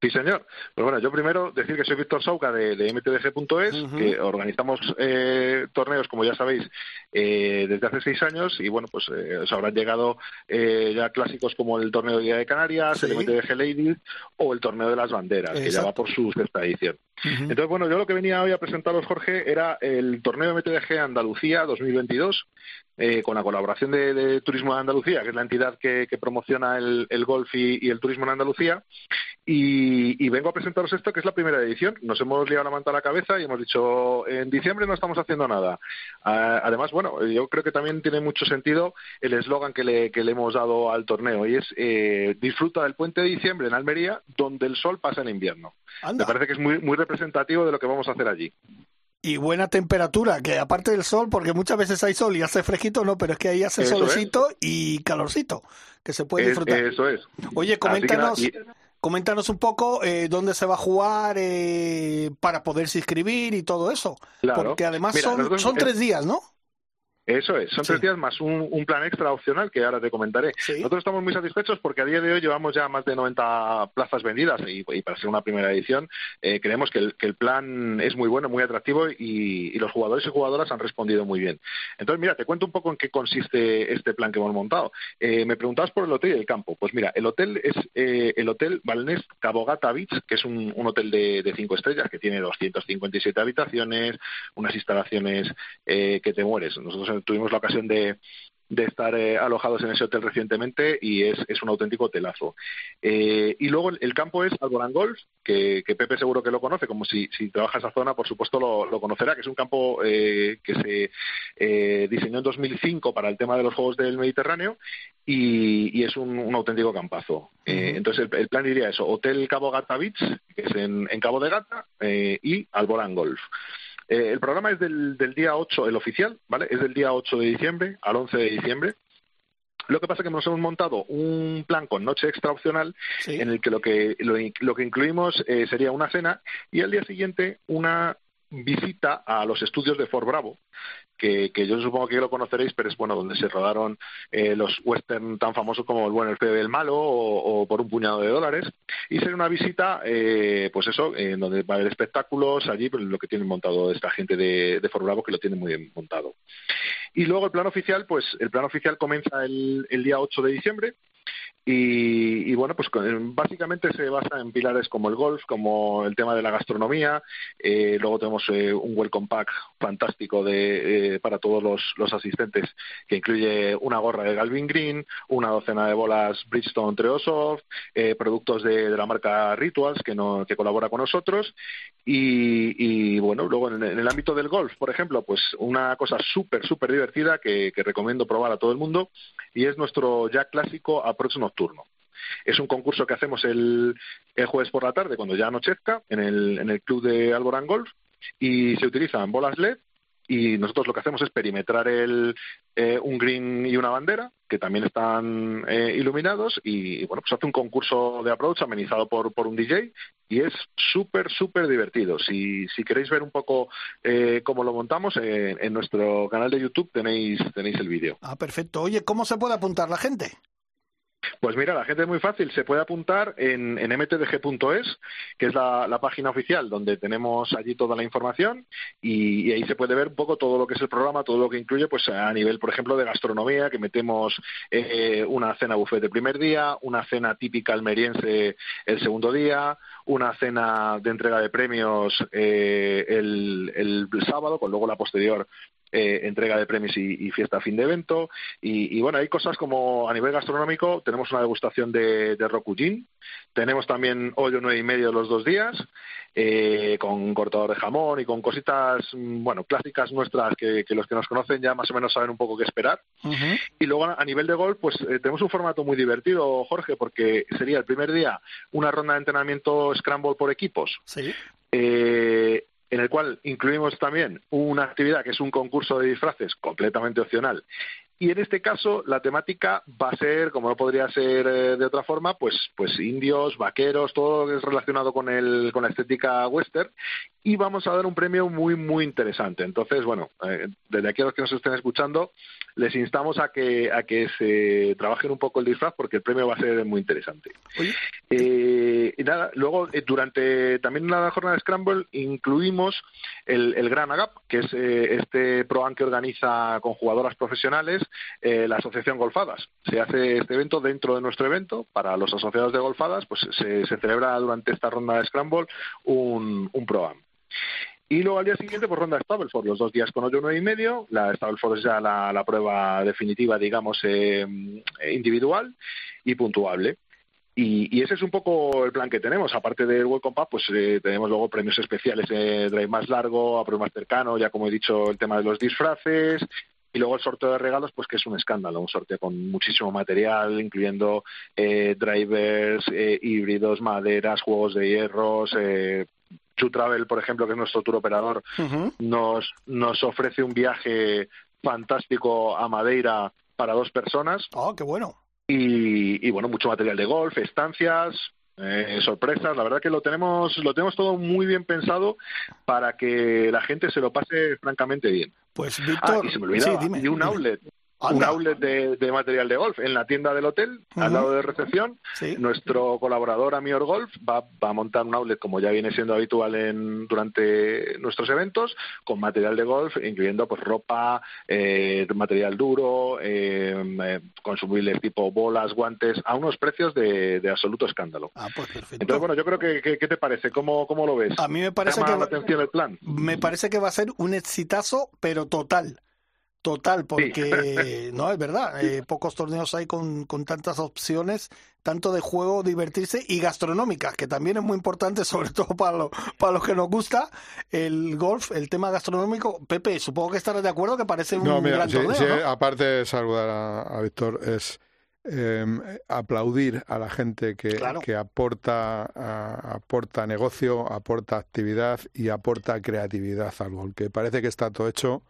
Sí, señor. Pues bueno, yo primero decir que soy Víctor Sauca de, de mtdg.es, Ujú. que organizamos eh, torneos, como ya sabéis, eh, desde hace seis años y bueno, pues eh, os habrán llegado eh, ya clásicos como el torneo de Día de Canarias, Sí. el MTDG Ladies o el torneo de las banderas, que ya va por su sexta edición. Entonces, bueno, yo lo que venía hoy a presentaros, Jorge, era el torneo MTDG Andalucía 2022, eh, con la colaboración de, de Turismo de Andalucía, que es la entidad que, que promociona el, el golf y, y el turismo en Andalucía. Y, y vengo a presentaros esto, que es la primera edición. Nos hemos liado la manta a la cabeza y hemos dicho, en diciembre no estamos haciendo nada. Ah, además, bueno, yo creo que también tiene mucho sentido el eslogan que le, que le hemos dado al torneo, y es eh, disfruta del puente de diciembre en Almería, donde el sol pasa en invierno. Me parece que es muy, muy representativo de lo que vamos a hacer allí. Y buena temperatura, que aparte del sol, porque muchas veces hay sol y hace fresquito, no, pero es que ahí hace Eso es. solecito y calorcito, que se puede Es- disfrutar. eso es. Oye, nada, coméntanos, un poco eh, dónde se va a jugar eh, para poderse inscribir y todo eso. Claro. Porque además Mira, son, nosotros- son tres días, ¿no? Eso es, son Sí. tres días más un, un plan extra opcional que ahora te comentaré. Sí. Nosotros estamos muy satisfechos porque a día de hoy llevamos ya más de 90 plazas vendidas y, y para ser una primera edición eh, creemos que el, que el plan es muy bueno, muy atractivo y, y los jugadores y jugadoras han respondido muy bien. Entonces, mira, te cuento un poco en qué consiste este plan que hemos montado. Eh, me preguntabas por el hotel y el campo. Pues mira, el hotel es eh, el Hotel Balnés Cabogata Beach, que es un, un hotel de, de cinco estrellas que tiene 257 habitaciones, unas instalaciones eh, que te mueres. Nosotros tuvimos la ocasión de, de estar eh, alojados en ese hotel recientemente y es, es un auténtico hotelazo. Eh, y luego el, campo es Alborán Golf, que, que Pepe seguro que lo conoce, como si, si trabaja esa zona, por supuesto lo, lo conocerá, que es un campo eh, que se eh, diseñó en 2005 para el tema de los Juegos del Mediterráneo y, y es un, un auténtico campazo. Entonces el, el plan diría eso, Hotel Cabo Gata Beach, que es en, en Cabo de Gata, y Alborán Golf. Eh, el programa es del, del día 8, el oficial, ¿vale? Es del día 8 de diciembre al 11 de diciembre. Lo que pasa es que nos hemos montado un plan con noche extra opcional Sí. en el que lo que, lo, lo que incluimos eh, sería una cena y al día siguiente una visita a los estudios de Fort Bravo, que, yo supongo que lo conoceréis, pero es bueno donde se rodaron eh, los western tan famosos como El bueno, el feo y el malo o, Por un puñado de dólares. Y será una visita, eh, pues eso, en donde va a haber espectáculos allí, pues, lo que tienen montado esta gente de, de Bravo, que lo tienen muy bien montado. Y luego el plan oficial, pues el plan oficial comienza el, el día 8 de diciembre y, bueno, pues con- básicamente se basa en pilares como el golf, como el tema de la gastronomía. Eh, luego tenemos eh, un welcome pack fantástico de, eh, para todos los, los asistentes que incluye una gorra de Galvin Green, una docena de bolas Bridgestone Treosoft, eh, productos de, la marca Rituals que, no, que colabora con nosotros y, y, bueno, luego en, el ámbito del golf, por ejemplo, pues una cosa súper, súper divertida que, que recomiendo probar a todo el mundo y es nuestro ya clásico approach nocturno. Es un concurso que hacemos el, el jueves por la tarde, cuando ya anochezca, en el, en el club de Alborán Golf, y se utilizan bolas LED, y nosotros lo que hacemos es perimetrar el, eh, un green y una bandera, que también están eh, iluminados, y bueno, pues hace un concurso de approach amenizado por, por un DJ, y es súper, súper divertido. Si, si queréis ver un poco eh, cómo lo montamos, eh, en nuestro canal de YouTube tenéis, tenéis el vídeo. Ah, perfecto. Oye, ¿cómo se puede apuntar la gente? Pues mira, la gente es muy fácil, se puede apuntar en, mtdg.es, que es la, página oficial donde tenemos allí toda la información y, ahí se puede ver un poco todo lo que es el programa, todo lo que incluye, pues a nivel, por ejemplo, de gastronomía, que metemos eh, una cena buffet el primer día, una cena típica almeriense el segundo día, una cena de entrega de premios eh, el, el sábado, con luego la posterior eh, entrega de premios y, y fiesta a fin de evento. Y, y, bueno, hay cosas como a nivel gastronómico, tenemos una degustación de, de Rokujin, tenemos también hoyo nueve y medio los dos días, eh, con cortador de jamón y con cositas, mm, bueno, clásicas nuestras que, que, los que nos conocen ya más o menos saben un poco qué esperar. Uh -huh. Y luego a nivel de golf, pues eh, tenemos un formato muy divertido, Jorge, porque sería el primer día una ronda de entrenamiento scramble por equipos. Sí. Eh, en el cual incluimos también una actividad que es un concurso de disfraces completamente opcional. Y en este caso la temática va a ser, como no podría ser eh, de otra forma, pues, pues indios, vaqueros, todo lo que es relacionado con, el, con la estética western. Y vamos a dar un premio muy, muy interesante. Entonces, bueno, eh, desde aquí a los que nos estén escuchando, les instamos a que, a que se trabajen un poco el disfraz porque el premio va a ser muy interesante. Eh, y nada, luego eh, durante también la jornada de Scramble incluimos el, el Gran Agap, que es eh, este ProAm que organiza con jugadoras profesionales eh, la Asociación Golfadas. Se hace este evento dentro de nuestro evento para los asociados de Golfadas, pues se, celebra durante esta ronda de Scramble un, un ProAm. Y luego al día siguiente, pues ronda Stableford, los dos días con hoyo nueve y medio. La Stableford es ya la, prueba definitiva, digamos, eh, individual y puntuable. Y, y, ese es un poco el plan que tenemos. Aparte del Welcome Pack, pues eh, tenemos luego premios especiales drive más largo, a prueba más cercano, ya como he dicho, el tema de los disfraces. Y luego el sorteo de regalos, pues que es un escándalo, un sorteo con muchísimo material, incluyendo eh, drivers, eh, híbridos, maderas, juegos de hierros, eh, True Travel, por ejemplo, que es nuestro tour operador, uh -huh. nos, nos ofrece un viaje fantástico a Madeira para dos personas. ¡Oh, qué bueno! Y, y bueno, mucho material de golf, estancias, eh, sorpresas. La verdad que lo tenemos, lo tenemos todo muy bien pensado para que la gente se lo pase francamente bien. Pues Ah, Víctor, y se me olvidaba, sí, dime, y un dime. outlet. Un outlet de, de material de golf en la tienda del hotel, al lado de recepción. Sí. Nuestro colaborador Amior Golf va, va a montar un outlet, como ya viene siendo habitual en, durante nuestros eventos, con material de golf, incluyendo pues ropa, eh, material duro, eh, eh, consumibles tipo bolas, guantes, a unos precios de, de absoluto escándalo. Ah, pues perfecto. Entonces, bueno, yo creo que, que- ¿qué te parece? ¿Cómo, cómo lo ves? A mí me parece ¿Llama que la atención el plan? me parece que va a ser un exitazo, pero total. Total, porque no es verdad, eh, pocos torneos hay con, con tantas opciones, tanto de juego, divertirse y gastronómicas, que también es muy importante, sobre todo para, lo- para los que nos gusta el golf, el tema gastronómico. Pepe, supongo que estarás de acuerdo que parece un No, mira, gran sí, torneo, sí, ¿no? aparte de saludar a, a Víctor, es eh, aplaudir a la gente que, Claro. que aporta, a- aporta negocio, aporta actividad y aporta creatividad al gol, que parece que está todo hecho,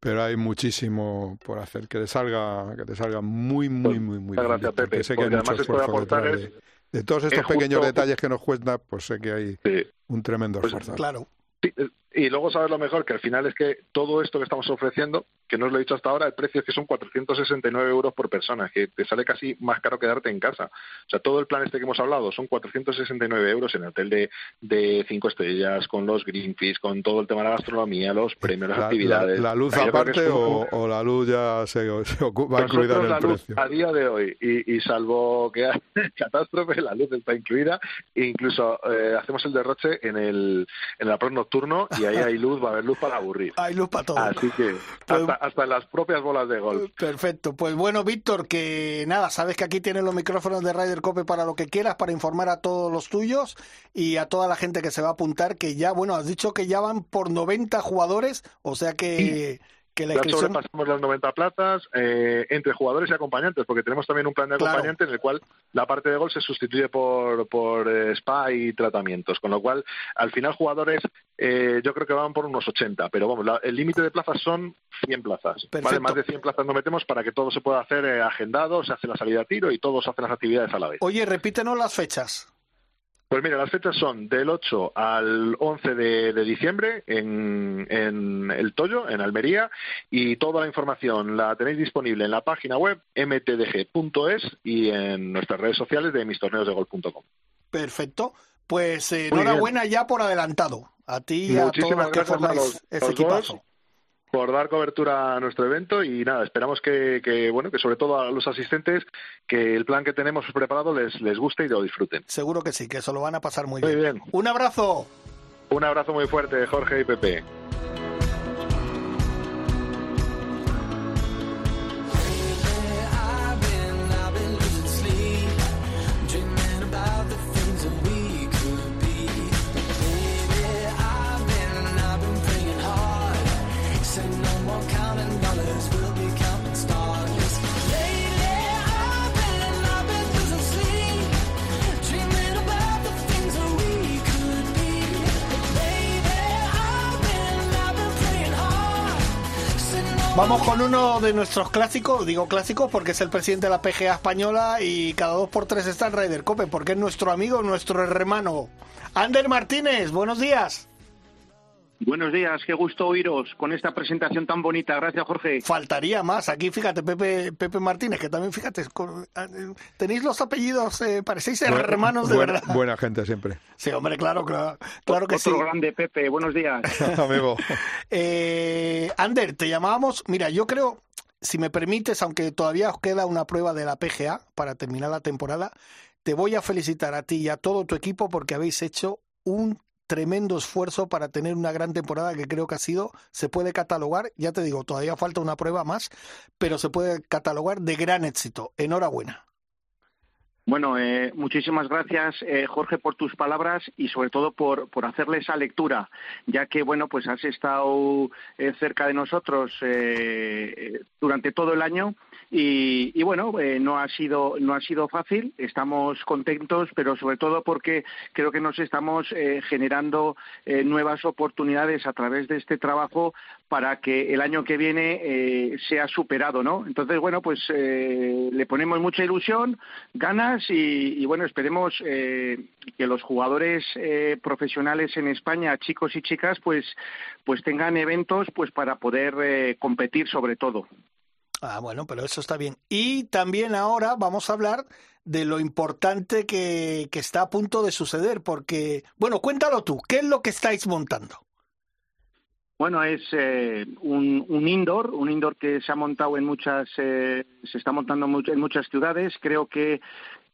pero hay muchísimo por hacer, que le salga, que te salga muy, muy, Pues, muy, muy bien, gracias, Víctor, Pepe, que sé que hay porque mucho esfuerzo detrás de, de todos estos es pequeños justo- detalles que nos cuesta, pues sé que hay Sí. un tremendo Pues, esfuerzo. Claro. Sí, eh, y luego sabes lo mejor, que al final es que todo esto que estamos ofreciendo, que no os lo he dicho hasta ahora, el precio es que son 469 euros por persona, que te sale casi más caro quedarte en casa. O sea, todo el plan este que hemos hablado son 469 euros en el hotel de, de cinco estrellas, con los greenfish, con todo el tema de la gastronomía, los premios, las La, actividades. la- la luz aparte un- o, o la luz ya se, se ocupa incluida en el la luz precio. a día de hoy, y, y salvo que hay catástrofe, la luz está incluida. E incluso eh, hacemos el derroche en el, en el nocturno y ahí hay luz, va a haber luz para aburrir. Hay luz para todo. Así que Pues- hasta, las propias bolas de golf. Perfecto. Pues bueno, Víctor, que nada, sabes que aquí tienes los micrófonos de Ryder Cope para lo que quieras, para informar a todos los tuyos y a toda la gente que se va a apuntar, que ya, bueno, has dicho que ya van por 90 jugadores, o sea que, que la Ya sobrepasamos las 90 plazas eh, entre jugadores y acompañantes, porque tenemos también un plan de Claro. acompañante en el cual la parte de gol se sustituye por, por eh, spa y tratamientos, con lo cual al final jugadores eh, yo creo que van por unos 80, pero vamos, la- el límite de plazas son 100 plazas. ¿vale? Más de 100 plazas no metemos para que todo se pueda hacer eh, agendado, se hace la salida a tiro y todos hacen las actividades a la vez. Oye, repítenos las fechas. Pues mira, las fechas son del 8 al 11 de, de diciembre en, en El Toyo, en Almería, y toda la información la tenéis disponible en la página web mtdg.es y en nuestras redes sociales de mistorneosdegolf.com. Perfecto. Pues eh, enhorabuena ya por adelantado. A ti y a todos los que formáis ese equipazo. dos por dar cobertura a nuestro evento y nada, esperamos que, que, bueno, que sobre todo a los asistentes, que el plan que tenemos preparado les, les guste y lo disfruten. Seguro que sí, que se lo van a pasar muy Muy bien. bien. Un abrazo. Un abrazo muy fuerte, Jorge y Pepe. Vamos con uno de nuestros clásicos, digo clásicos porque es el presidente de la PGA española y cada dos por tres está en Ryder Cope porque es nuestro amigo, nuestro hermano. Ander Martínez, buenos días. Buenos días, qué gusto oíros con esta presentación tan bonita. Gracias, Jorge. Faltaría más. Aquí, fíjate, Pepe, Pepe Martínez, que también, fíjate, con- eh, tenéis los apellidos, eh, parecéis Buen- hermanos de buena, verdad. buena gente siempre. Sí, hombre, claro, claro, claro que sí. Otro grande, Pepe. Buenos días. Amigo. Eh, Ander, te llamábamos. Mira, yo creo, si me permites, aunque todavía os queda una prueba de la PGA para terminar la temporada, te voy a felicitar a ti y a todo tu equipo porque habéis hecho un tremendo esfuerzo para tener una gran temporada que creo que ha sido, se puede catalogar, ya te digo, todavía falta una prueba más, pero se puede catalogar de gran éxito. Enhorabuena. Bueno, eh, muchísimas gracias, eh, Jorge, por tus palabras y sobre todo por, por hacerle esa lectura, ya que, bueno, pues has estado eh, cerca de nosotros eh, eh, durante todo el año y, y bueno, no ha sido no ha sido fácil. Estamos contentos, pero sobre todo porque creo que nos estamos generando nuevas oportunidades a través de este trabajo para que el año que viene eh, sea superado, ¿no? Entonces, bueno, pues eh, le ponemos mucha ilusión, ganas y, y bueno, esperemos eh, que los jugadores eh, profesionales en España, chicos y chicas, pues, pues tengan eventos, pues para poder eh, competir sobre todo. Ah, bueno, pero eso está bien. Y también ahora vamos a hablar de lo importante que, que está a punto de suceder, porque, bueno, cuéntalo tú, ¿qué es lo que estáis montando? Bueno, es eh, un, un indoor, un indoor que se ha montado en muchas, eh, se está montando en muchas ciudades. Creo que,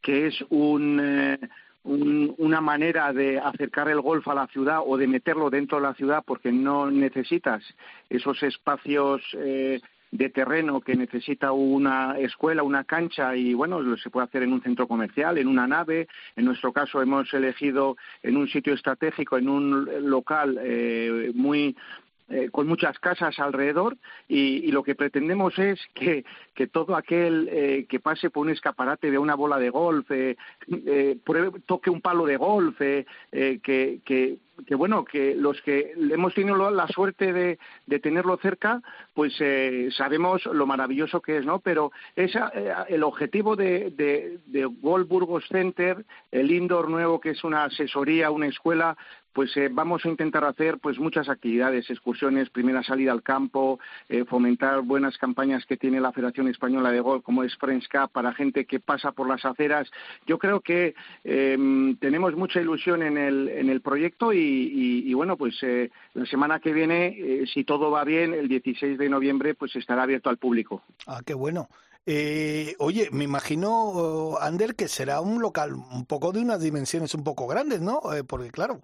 que es un, eh, un- una manera de acercar el golf a la ciudad o de meterlo dentro de la ciudad porque no necesitas esos espacios eh, de terreno que necesita una escuela, una cancha y bueno, se puede hacer en un centro comercial, en una nave. En nuestro caso hemos elegido en un sitio estratégico, en un local eh, muy eh, con muchas casas alrededor y, y lo que pretendemos es que, que todo aquel eh, que pase por un escaparate de una bola de golf, eh, eh, pruebe- toque un palo de golf, eh, eh, que, que, que bueno, que los que hemos tenido la- suerte de, de tenerlo cerca, pues sabemos lo maravilloso que es, ¿no? Pero esa, el objetivo de, de, de Burgos Center, el indoor nuevo, que es una asesoría, una escuela, pues eh, vamos a intentar hacer pues muchas actividades, excursiones, primera salida al campo, eh, fomentar buenas campañas que tiene la Federación Española de Golf, como es Friends Cup, para gente que pasa por las aceras. Yo creo que eh, tenemos mucha ilusión en el, en el proyecto y, bueno, pues eh, la semana que viene, eh, si todo va bien, el 16 de noviembre, pues estará abierto al público. Ah, qué bueno. Eh, oye, me imagino, Ander, que será un local un poco de unas dimensiones un poco grandes, ¿no? Porque claro,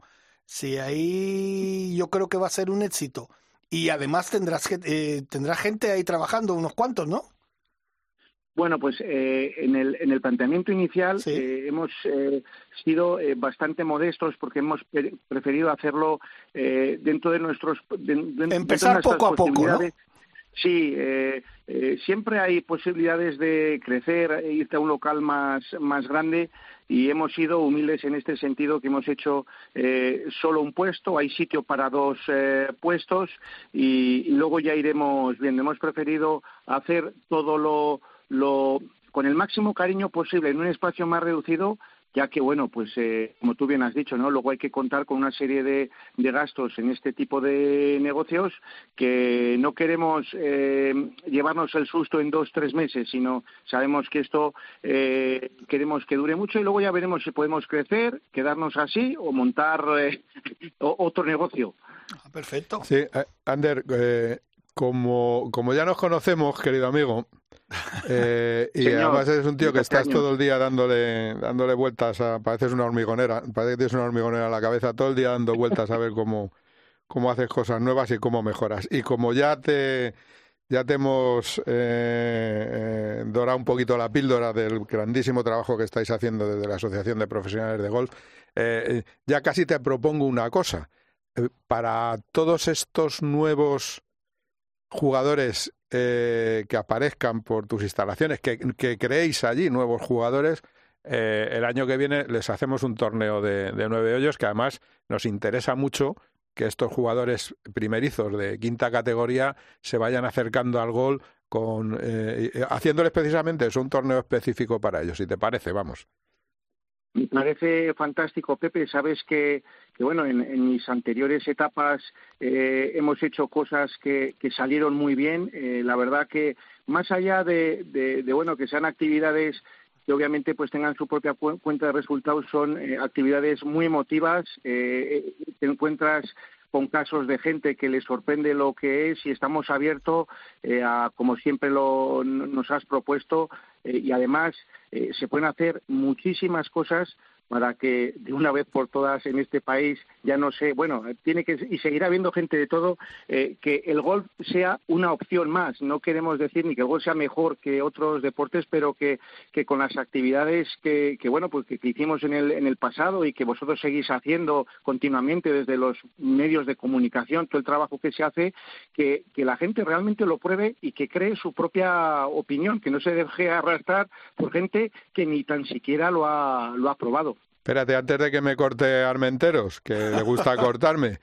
si ahí yo creo que va a ser un éxito y además tendrás eh, tendrá gente ahí trabajando, unos cuantos, ¿no? Bueno, pues eh, en, el, en el planteamiento inicial Sí. eh, hemos eh, sido eh, bastante modestos porque hemos pre- preferido hacerlo eh, dentro de nuestros de- de- dentro de Empezar poco a poco, ¿no? Sí, siempre hay posibilidades de crecer, e irte a un local más, más grande y hemos sido humildes en este sentido que hemos hecho eh, solo un puesto, hay sitio para dos eh, puestos y, luego ya iremos viendo. Hemos preferido hacer todo lo, lo con el máximo cariño posible en un espacio más reducido ya que bueno pues eh, como tú bien has dicho no luego hay que contar con una serie de, de gastos en este tipo de negocios que no queremos eh, llevarnos el susto en dos tres meses sino sabemos que esto eh, queremos que dure mucho y luego ya veremos si podemos crecer quedarnos así o montar eh, o- otro negocio Ah, perfecto. Sí, eh, Ander, eh, como, como ya nos conocemos, querido amigo, eh, y Señor, además eres un tío que estás años. todo el día dándole, dándole vueltas, a, pareces una hormigonera, parece que tienes una hormigonera en la cabeza, todo el día dando vueltas a ver cómo, cómo haces cosas nuevas y cómo mejoras. Y como ya te, ya te hemos eh, eh, dorado un poquito la píldora del grandísimo trabajo que estáis haciendo desde la Asociación de Profesionales de Golf, ya casi te propongo una cosa. Para todos estos nuevos jugadores eh, que aparezcan por tus instalaciones, que, creéis allí nuevos jugadores, eh, el año que viene les hacemos un torneo de, de nueve hoyos que además nos interesa mucho que estos jugadores primerizos de quinta categoría se vayan acercando al gol con eh, haciéndoles precisamente eso, un torneo específico para ellos, si te parece, vamos. Me parece fantástico, Pepe. Sabes que, que bueno, en, mis anteriores etapas eh, hemos hecho cosas que, salieron muy bien. Eh, la verdad que más allá de, bueno que sean actividades que obviamente pues tengan su propia cu- cuenta de resultados, son eh, actividades muy emotivas. Eh, te encuentras con casos de gente que les sorprende lo que es y estamos abiertos eh, a, como siempre lo, nos has propuesto, eh, y además eh, se pueden hacer muchísimas cosas para que de una vez por todas en este país ya no sé, bueno, tiene que y seguirá habiendo gente de todo eh, que el golf sea una opción más. No queremos decir ni que el golf sea mejor que otros deportes, pero que, que con las actividades que, que bueno, pues que, que hicimos en el en el pasado y que vosotros seguís haciendo continuamente desde los medios de comunicación, todo el trabajo que se hace, que, que la gente realmente lo pruebe y que cree su propia opinión, que no se deje arrastrar por gente que ni tan siquiera lo ha, lo ha probado. Espérate, antes de que me corte Armenteros, que le gusta cortarme,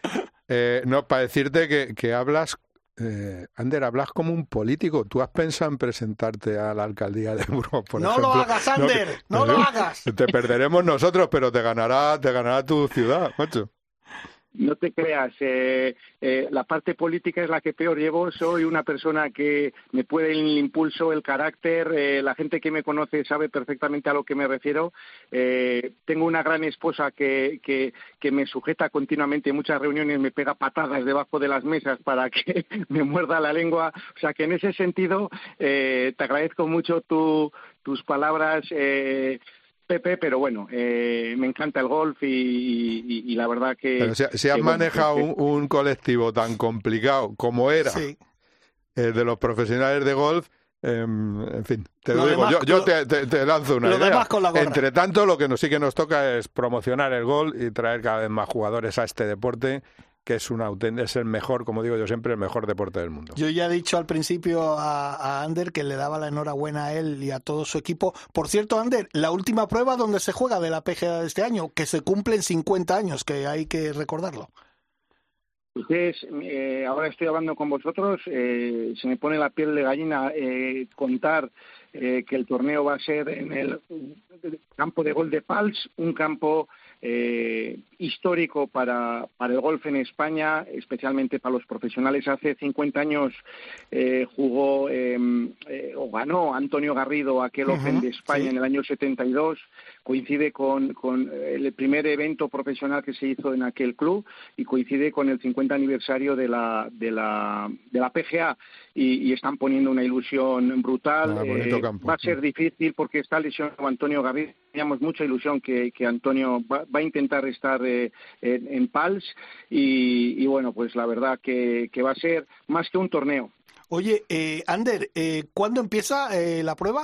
eh, no, para decirte que, que hablas, eh, Ander, hablas como un político. ¿Tú has pensado en presentarte a la alcaldía de Burgos, por no ejemplo? lo hagas, Ander, que- no, lo hagas. Te perderemos nosotros, pero te ganará, te ganará tu ciudad, macho. No te creas, eh, eh, la parte política es la que peor llevo. Soy una persona que me puede el impulso, el carácter. eh, la gente que me conoce sabe perfectamente a lo que me refiero. Eh, tengo una gran esposa que, que, que me sujeta continuamente en muchas reuniones, me pega patadas debajo de las mesas para que me muerda la lengua. O sea que en ese sentido eh, te agradezco mucho tu, tus palabras. Eh, Pepe, pero bueno, eh, me encanta el golf y, y- y la verdad que... Pero si, si has que, manejado un, un colectivo tan complicado como era Sí. eh, de los profesionales de golf, em, en fin, te lo, Lo digo, demás- yo, yo lo- te, te- te lanzo una lo idea. demás con la gorra. Entre tanto, lo que nos sí que nos toca es promocionar el golf y traer cada vez más jugadores a este deporte, que es, una, es el mejor, como digo yo siempre, el mejor deporte del mundo. Yo ya he dicho al principio a, a Ander que le daba la enhorabuena a él y a todo su equipo. Por cierto, Ander, la última prueba donde se juega de la PGA de este año, que se cumplen 50 años, que hay que recordarlo. Ustedes, eh, ahora estoy hablando con vosotros, eh, se me pone la piel de gallina eh, contar eh, que el torneo va a ser en el campo de gol de Pals, un campo eh, histórico para, para el golf en España, especialmente para los profesionales. Hace 50 años eh, jugó eh, eh, o ganó Antonio Garrido aquel Open de España sí. en el año 72. Coincide con, con el primer evento profesional que se hizo en aquel club y coincide con el 50 aniversario de la, de la, de la PGA y, y están poniendo una ilusión brutal. Ah, Eh, va a ser difícil porque está lesionado Antonio Garrido. Teníamos mucha ilusión que, que Antonio va, va a intentar estar eh, en, en Pals y, y bueno, pues la verdad que, que va a ser más que un torneo. Oye, eh, Ander, eh, ¿cuándo empieza eh, la prueba?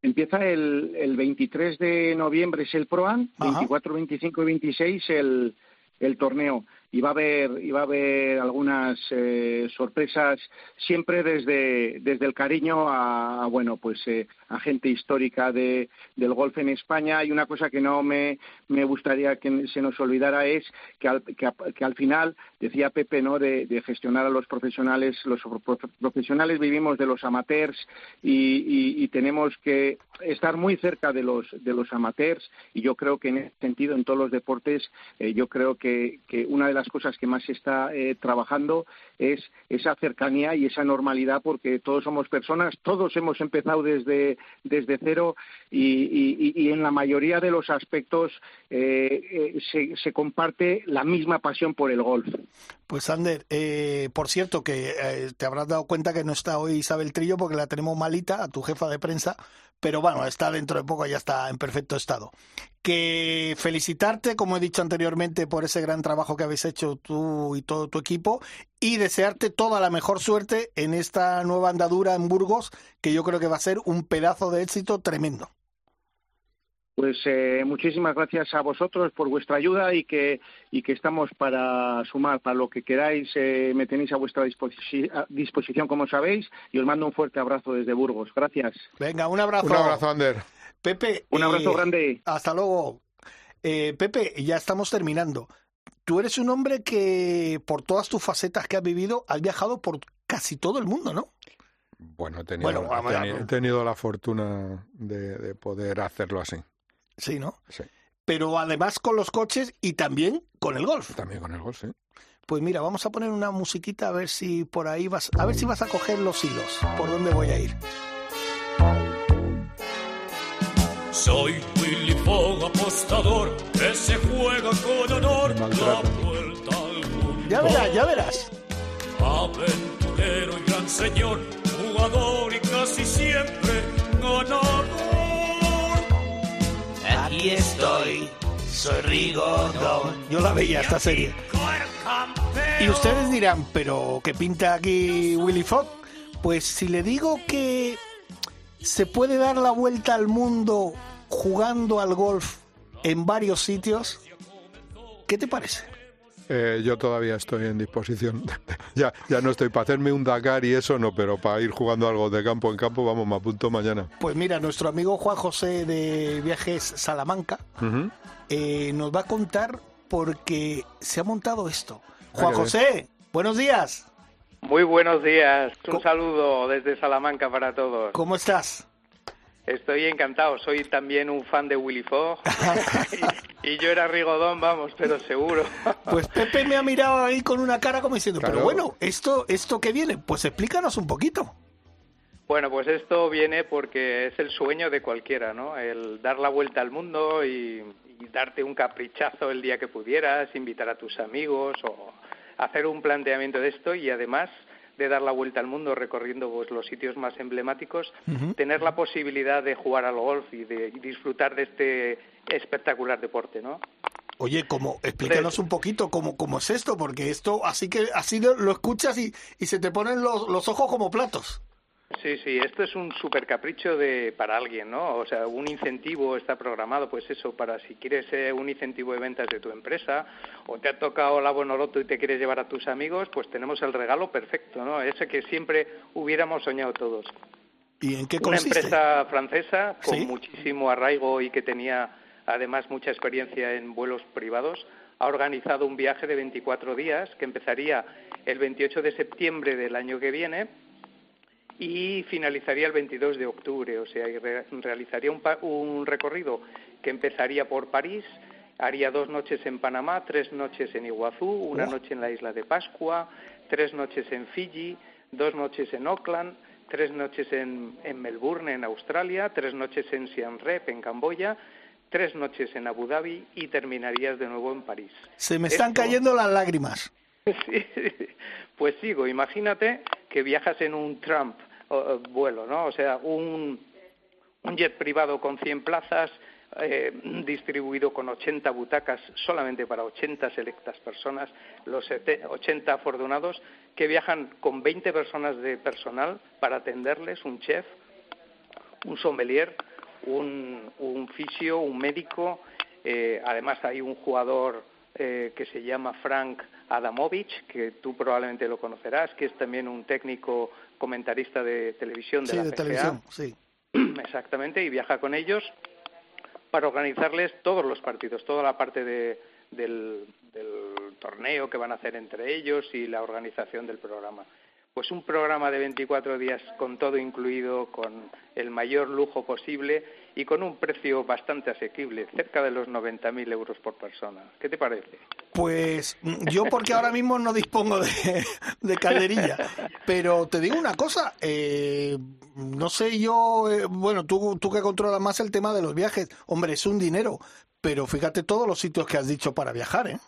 Empieza el, el 23 de noviembre es el ProAm, Ajá. 24, 25 y 26 el, el torneo. Y va a haber, y va a haber algunas eh, sorpresas siempre desde, desde el cariño a, a, bueno, pues eh, a gente histórica de, del golf en España. Y una cosa que no me, me gustaría que se nos olvidara es que al, que, que al final, decía Pepe, ¿no? De, gestionar a los profesionales, los pro- profesionales vivimos de los amateurs y, y- y tenemos que estar muy cerca de los de los amateurs y yo creo que en ese sentido en todos los deportes eh, yo creo que, que una de las cosas que más se está eh, trabajando es esa cercanía y esa normalidad porque todos somos personas todos hemos empezado desde desde cero y, en la mayoría de los aspectos eh, eh, se, se comparte la misma pasión por el golf. Pues Ander, eh, por cierto que eh, te habrás dado cuenta que no está hoy Isabel Trillo porque la tenemos malita, a tu jefa de prensa, pero bueno, está dentro de poco, ya está en perfecto estado. Que felicitarte, como he dicho anteriormente, por ese gran trabajo que habéis hecho tú y todo tu equipo y desearte toda la mejor suerte en esta nueva andadura en Burgos, que yo creo que va a ser un pedazo de éxito tremendo. Pues eh, muchísimas gracias a vosotros por vuestra ayuda y que, y que estamos para sumar, para lo que queráis, eh, me tenéis a vuestra disposi- a disposición, como sabéis, y os mando un fuerte abrazo desde Burgos. Gracias. Venga, un abrazo. Un abrazo, Ander. Pepe. Un abrazo eh, grande. Hasta luego. Eh, Pepe, ya estamos terminando. Tú eres un hombre que, por todas tus facetas que has vivido, has viajado por casi todo el mundo, ¿no? Bueno, he tenido, Bueno, he vamos, teni- vamos. he tenido la fortuna de, de poder hacerlo así. Sí, ¿no? Sí. Pero además con los coches y también con el golf. También con el golf, sí. Pues mira, vamos a poner una musiquita a ver si por ahí vas, a ver si vas a coger los hilos, por dónde voy a ir. Soy Willy Fogg, apostador, que se juega con honor la vuelta al mundo. Ya verás, ya verás. Aventurero y gran señor, jugador y casi siempre ganador. Aquí estoy, soy Rigodón. Yo la veía esta serie. Y ustedes dirán, pero ¿qué pinta aquí Willy Fogg? Pues si le digo que se puede dar la vuelta al mundo jugando al golf en varios sitios, ¿qué te parece? Eh, yo todavía estoy en disposición. ya, ya no estoy para hacerme un Dakar y eso no, pero para ir jugando algo de campo en campo, vamos, me apunto mañana. Pues mira, nuestro amigo Juan José de Viajes Salamanca eh, nos va a contar porque se ha montado esto. Juan. José, buenos días. Muy buenos días. Un saludo desde Salamanca para todos. ¿Cómo estás? Estoy encantado. Soy también un fan de Willy Fogg. y, y yo era Rigodón, vamos, pero seguro. Pues Pepe me ha mirado ahí con una cara como diciendo, pero bueno, esto, esto que viene, pues explícanos un poquito. Bueno, pues esto viene porque es el sueño de cualquiera, ¿no? El dar la vuelta al mundo y, y darte un caprichazo el día que pudieras, invitar a tus amigos o hacer un planteamiento de esto y además de dar la vuelta al mundo recorriendo pues, los sitios más emblemáticos, tener la posibilidad de jugar al golf y de y disfrutar de este espectacular deporte, ¿no? Oye, como, explícanos un poquito cómo, cómo es esto, porque esto así que así lo, lo escuchas y, y se te ponen los, los ojos como platos. Sí, sí, esto es un super capricho de para alguien, ¿no? O sea, un incentivo está programado, pues eso, para si quieres eh, un incentivo de ventas de tu empresa o te ha tocado la Bonoloto y te quieres llevar a tus amigos, pues tenemos el regalo perfecto, ¿no? Ese que siempre hubiéramos soñado todos. ¿Y en qué Una consiste? empresa francesa con Sí. muchísimo arraigo y que tenía además mucha experiencia en vuelos privados ha organizado un viaje de 24 días que empezaría el 28 de septiembre del año que viene y finalizaría el 22 de octubre, o sea, y re- realizaría un, pa- un recorrido que empezaría por París, haría dos noches en Panamá, tres noches en Iguazú, una noche en la isla de Pascua, tres noches en Fiji, dos noches en Auckland, tres noches en, en Melbourne, en Australia, tres noches en Siem Reap, en Camboya, tres noches en Abu Dhabi y terminarías de nuevo en París. Se me están Esto- cayendo las lágrimas. Sí, pues sigo. Imagínate que viajas en un Trump vuelo, ¿no? O sea, un, jet privado con 100 plazas, eh, distribuido con 80 butacas solamente para 80 selectas personas, los sete- 80 afortunados que viajan con 20 personas de personal para atenderles, un chef, un sommelier, un, un fisio, un médico. eh, además hay un jugador eh, que se llama Frank Adamovich, que tú probablemente lo conocerás, que es también un técnico comentarista de televisión de Sí, la de PGA. televisión, sí. Exactamente, y viaja con ellos para organizarles todos los partidos, toda la parte de- del, del torneo que van a hacer entre ellos y la organización del programa. Pues un programa de 24 días con todo incluido, con el mayor lujo posible y con un precio bastante asequible, cerca de los 90.000 euros por persona. ¿Qué te parece? Pues mm, yo porque ahora mismo no dispongo de, de calderilla, pero te digo una cosa, eh, no sé yo, eh, bueno, tú, tú que controlas más el tema de los viajes, hombre, es un dinero, pero fíjate todos los sitios que has dicho para viajar, ¿eh?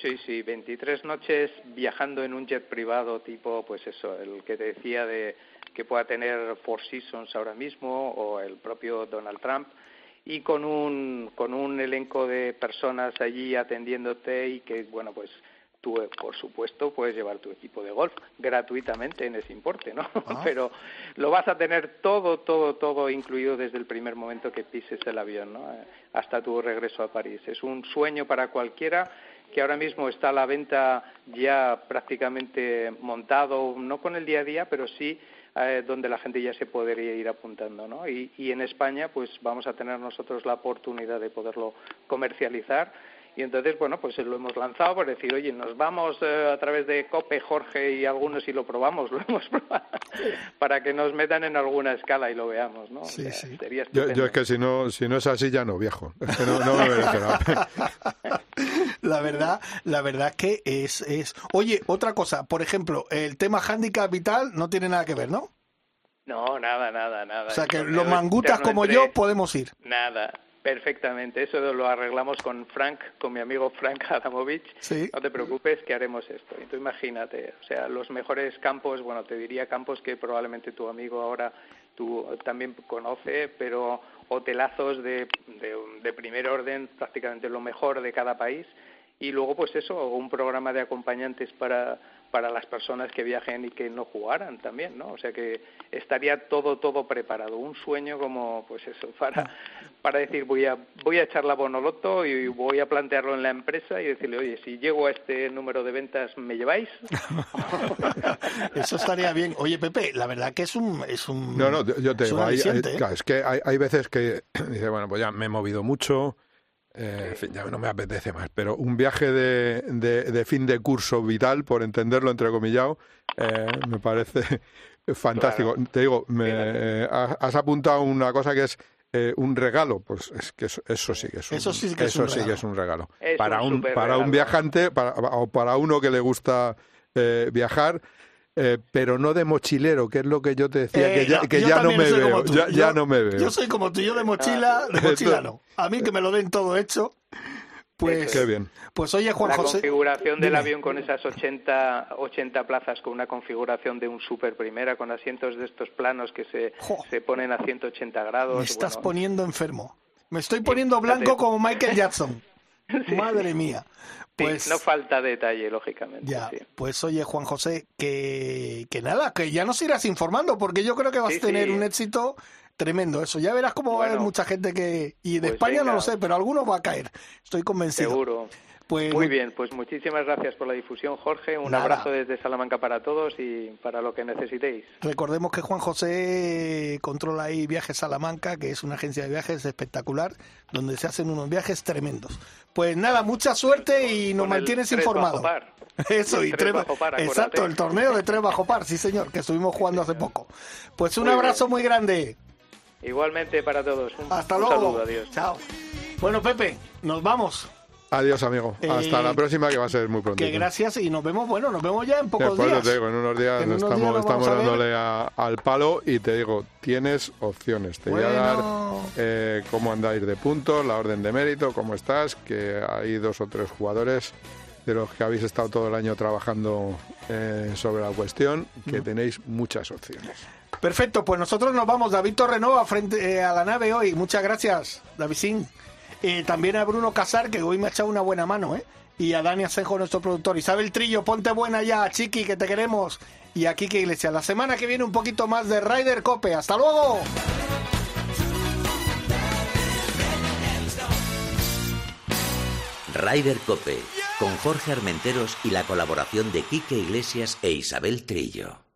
Sí, sí, 23 noches viajando en un jet privado tipo, pues eso, el que te decía de que pueda tener Four Seasons ahora mismo o el propio Donald Trump y con un con un elenco de personas allí atendiéndote y que bueno, pues tú por supuesto puedes llevar tu equipo de golf gratuitamente en ese importe, ¿no? Pero lo vas a tener todo todo todo incluido desde el primer momento que pises el avión, ¿no? Eh, Hasta tu regreso a París. Es un sueño para cualquiera que ahora mismo está la venta ya prácticamente montado, no con el día a día, pero sí eh, donde la gente ya se podría ir apuntando, ¿no? Y, y en España, pues vamos a tener nosotros la oportunidad de poderlo comercializar. Y entonces, bueno, pues lo hemos lanzado por decir, oye, nos vamos eh, a través de COPE, Jorge y algunos y lo probamos, lo hemos probado, para que nos metan en alguna escala y lo veamos, ¿no? O sea, Sería Yo, es que si no, si no es así ya no. Es que no, no me merece la verdad, la verdad es que es, es... Oye, otra cosa, por ejemplo, el tema handicap y tal no tiene nada que ver, ¿no? No, nada, nada, nada. O sea que los mangutas como entre- yo podemos ir. Nada, Perfectamente, eso lo arreglamos con Frank, con mi amigo Frank Adamovich. Sí. No te preocupes que haremos esto. Y tú imagínate, o sea, los mejores campos, bueno, te diría campos que probablemente tu amigo ahora tú también conoce, pero hotelazos de, de, de primer orden, prácticamente lo mejor de cada país. Y luego, pues eso, un programa de acompañantes para, para las personas que viajen y que no jugaran también, ¿no? O sea que estaría todo, todo preparado. Un sueño como, pues eso, para, para decir, voy a, voy a echar la bonoloto y voy a plantearlo en la empresa y decirle, oye, si llego a este número de ventas, ¿me lleváis? Eso estaría bien. Oye, Pepe, la verdad que es un... Es un No, no, yo te digo, hay- ¿eh? claro, es que hay, hay veces que dice, bueno, pues ya me he movido mucho, eh, en fin, ya no me apetece más, pero un viaje de, de, de fin de curso vital, por entenderlo entrecomillado, eh, me parece fantástico. Te digo, me, eh, has apuntado una cosa que es eh, un regalo, pues es que eso, eso sí que es un, Eso sí que es eso un sí regalo. que es un regalo. Es para un para un viajante, para, o para uno que le gusta eh, viajar, eh, pero no de mochilero, que es lo que yo te decía, Eh, que ya, no, que ya no me veo, ya, ya Yo- no me veo. Yo soy como tú, yo de mochila, de mochila no. A mí que me lo den todo hecho, pues... Qué bien. Pues oye, Juan la José... configuración del dime. avión con esas 80, 80 plazas, con una configuración de un super primera, con asientos de estos planos que se, se ponen a 180 grados. Me estás bueno, poniendo enfermo. Me estoy poniendo blanco como Michael Jackson. Madre mía. Sí, Pues no falta detalle, lógicamente. ya, sí. pues oye Juan José, que, que nada, que ya nos irás informando, porque yo creo que vas Sí, a tener un éxito tremendo. Eso, ya verás cómo va a haber mucha gente que... Y de Pues España no lo sé, pero alguno va a caer. Estoy convencido. Seguro. Pues, Muy bien, pues muchísimas gracias por la difusión, Jorge. Un Nada. abrazo desde Salamanca para todos y para lo que necesitéis. Recordemos que Juan José controla ahí Viajes Salamanca, que es una agencia de viajes espectacular, donde se hacen unos viajes tremendos. Pues nada, mucha suerte y nos Con mantienes informado. par. Eso, El y tres bajo par. Exacto, el torneo de tres bajo par, sí señor, que estuvimos jugando hace poco. Pues un Muy abrazo muy grande. Igualmente para todos. Un, Hasta un luego. saludo, adiós. Chao. Bueno, Pepe, nos vamos. Adiós, amigo. Eh, Hasta la próxima, que va a ser muy pronto. Que gracias y nos vemos, bueno, nos vemos ya en pocos eso días. te digo, en unos días, En unos estamos, días estamos a dándole a- al palo y te digo, tienes opciones. Te voy a dar eh, cómo andáis de puntos, la orden de mérito, cómo estás, que hay dos o tres jugadores de los que habéis estado todo el año trabajando eh, sobre la cuestión, que tenéis muchas opciones. Perfecto, pues nosotros nos vamos. David Torrenova frente eh, a la nave hoy. Muchas gracias, Davidín. Eh, también a Bruno Casar, que hoy me ha echado una buena mano, ¿eh? Y a Dani Asenjo, nuestro productor. Isabel Trillo, ponte buena ya, Chiqui, que te queremos. Y a Kike Iglesias. La semana que viene un poquito más de Ryder Cope. ¡Hasta luego! Ryder Cope, con Jorge Armenteros y la colaboración de Quique Iglesias e Isabel Trillo.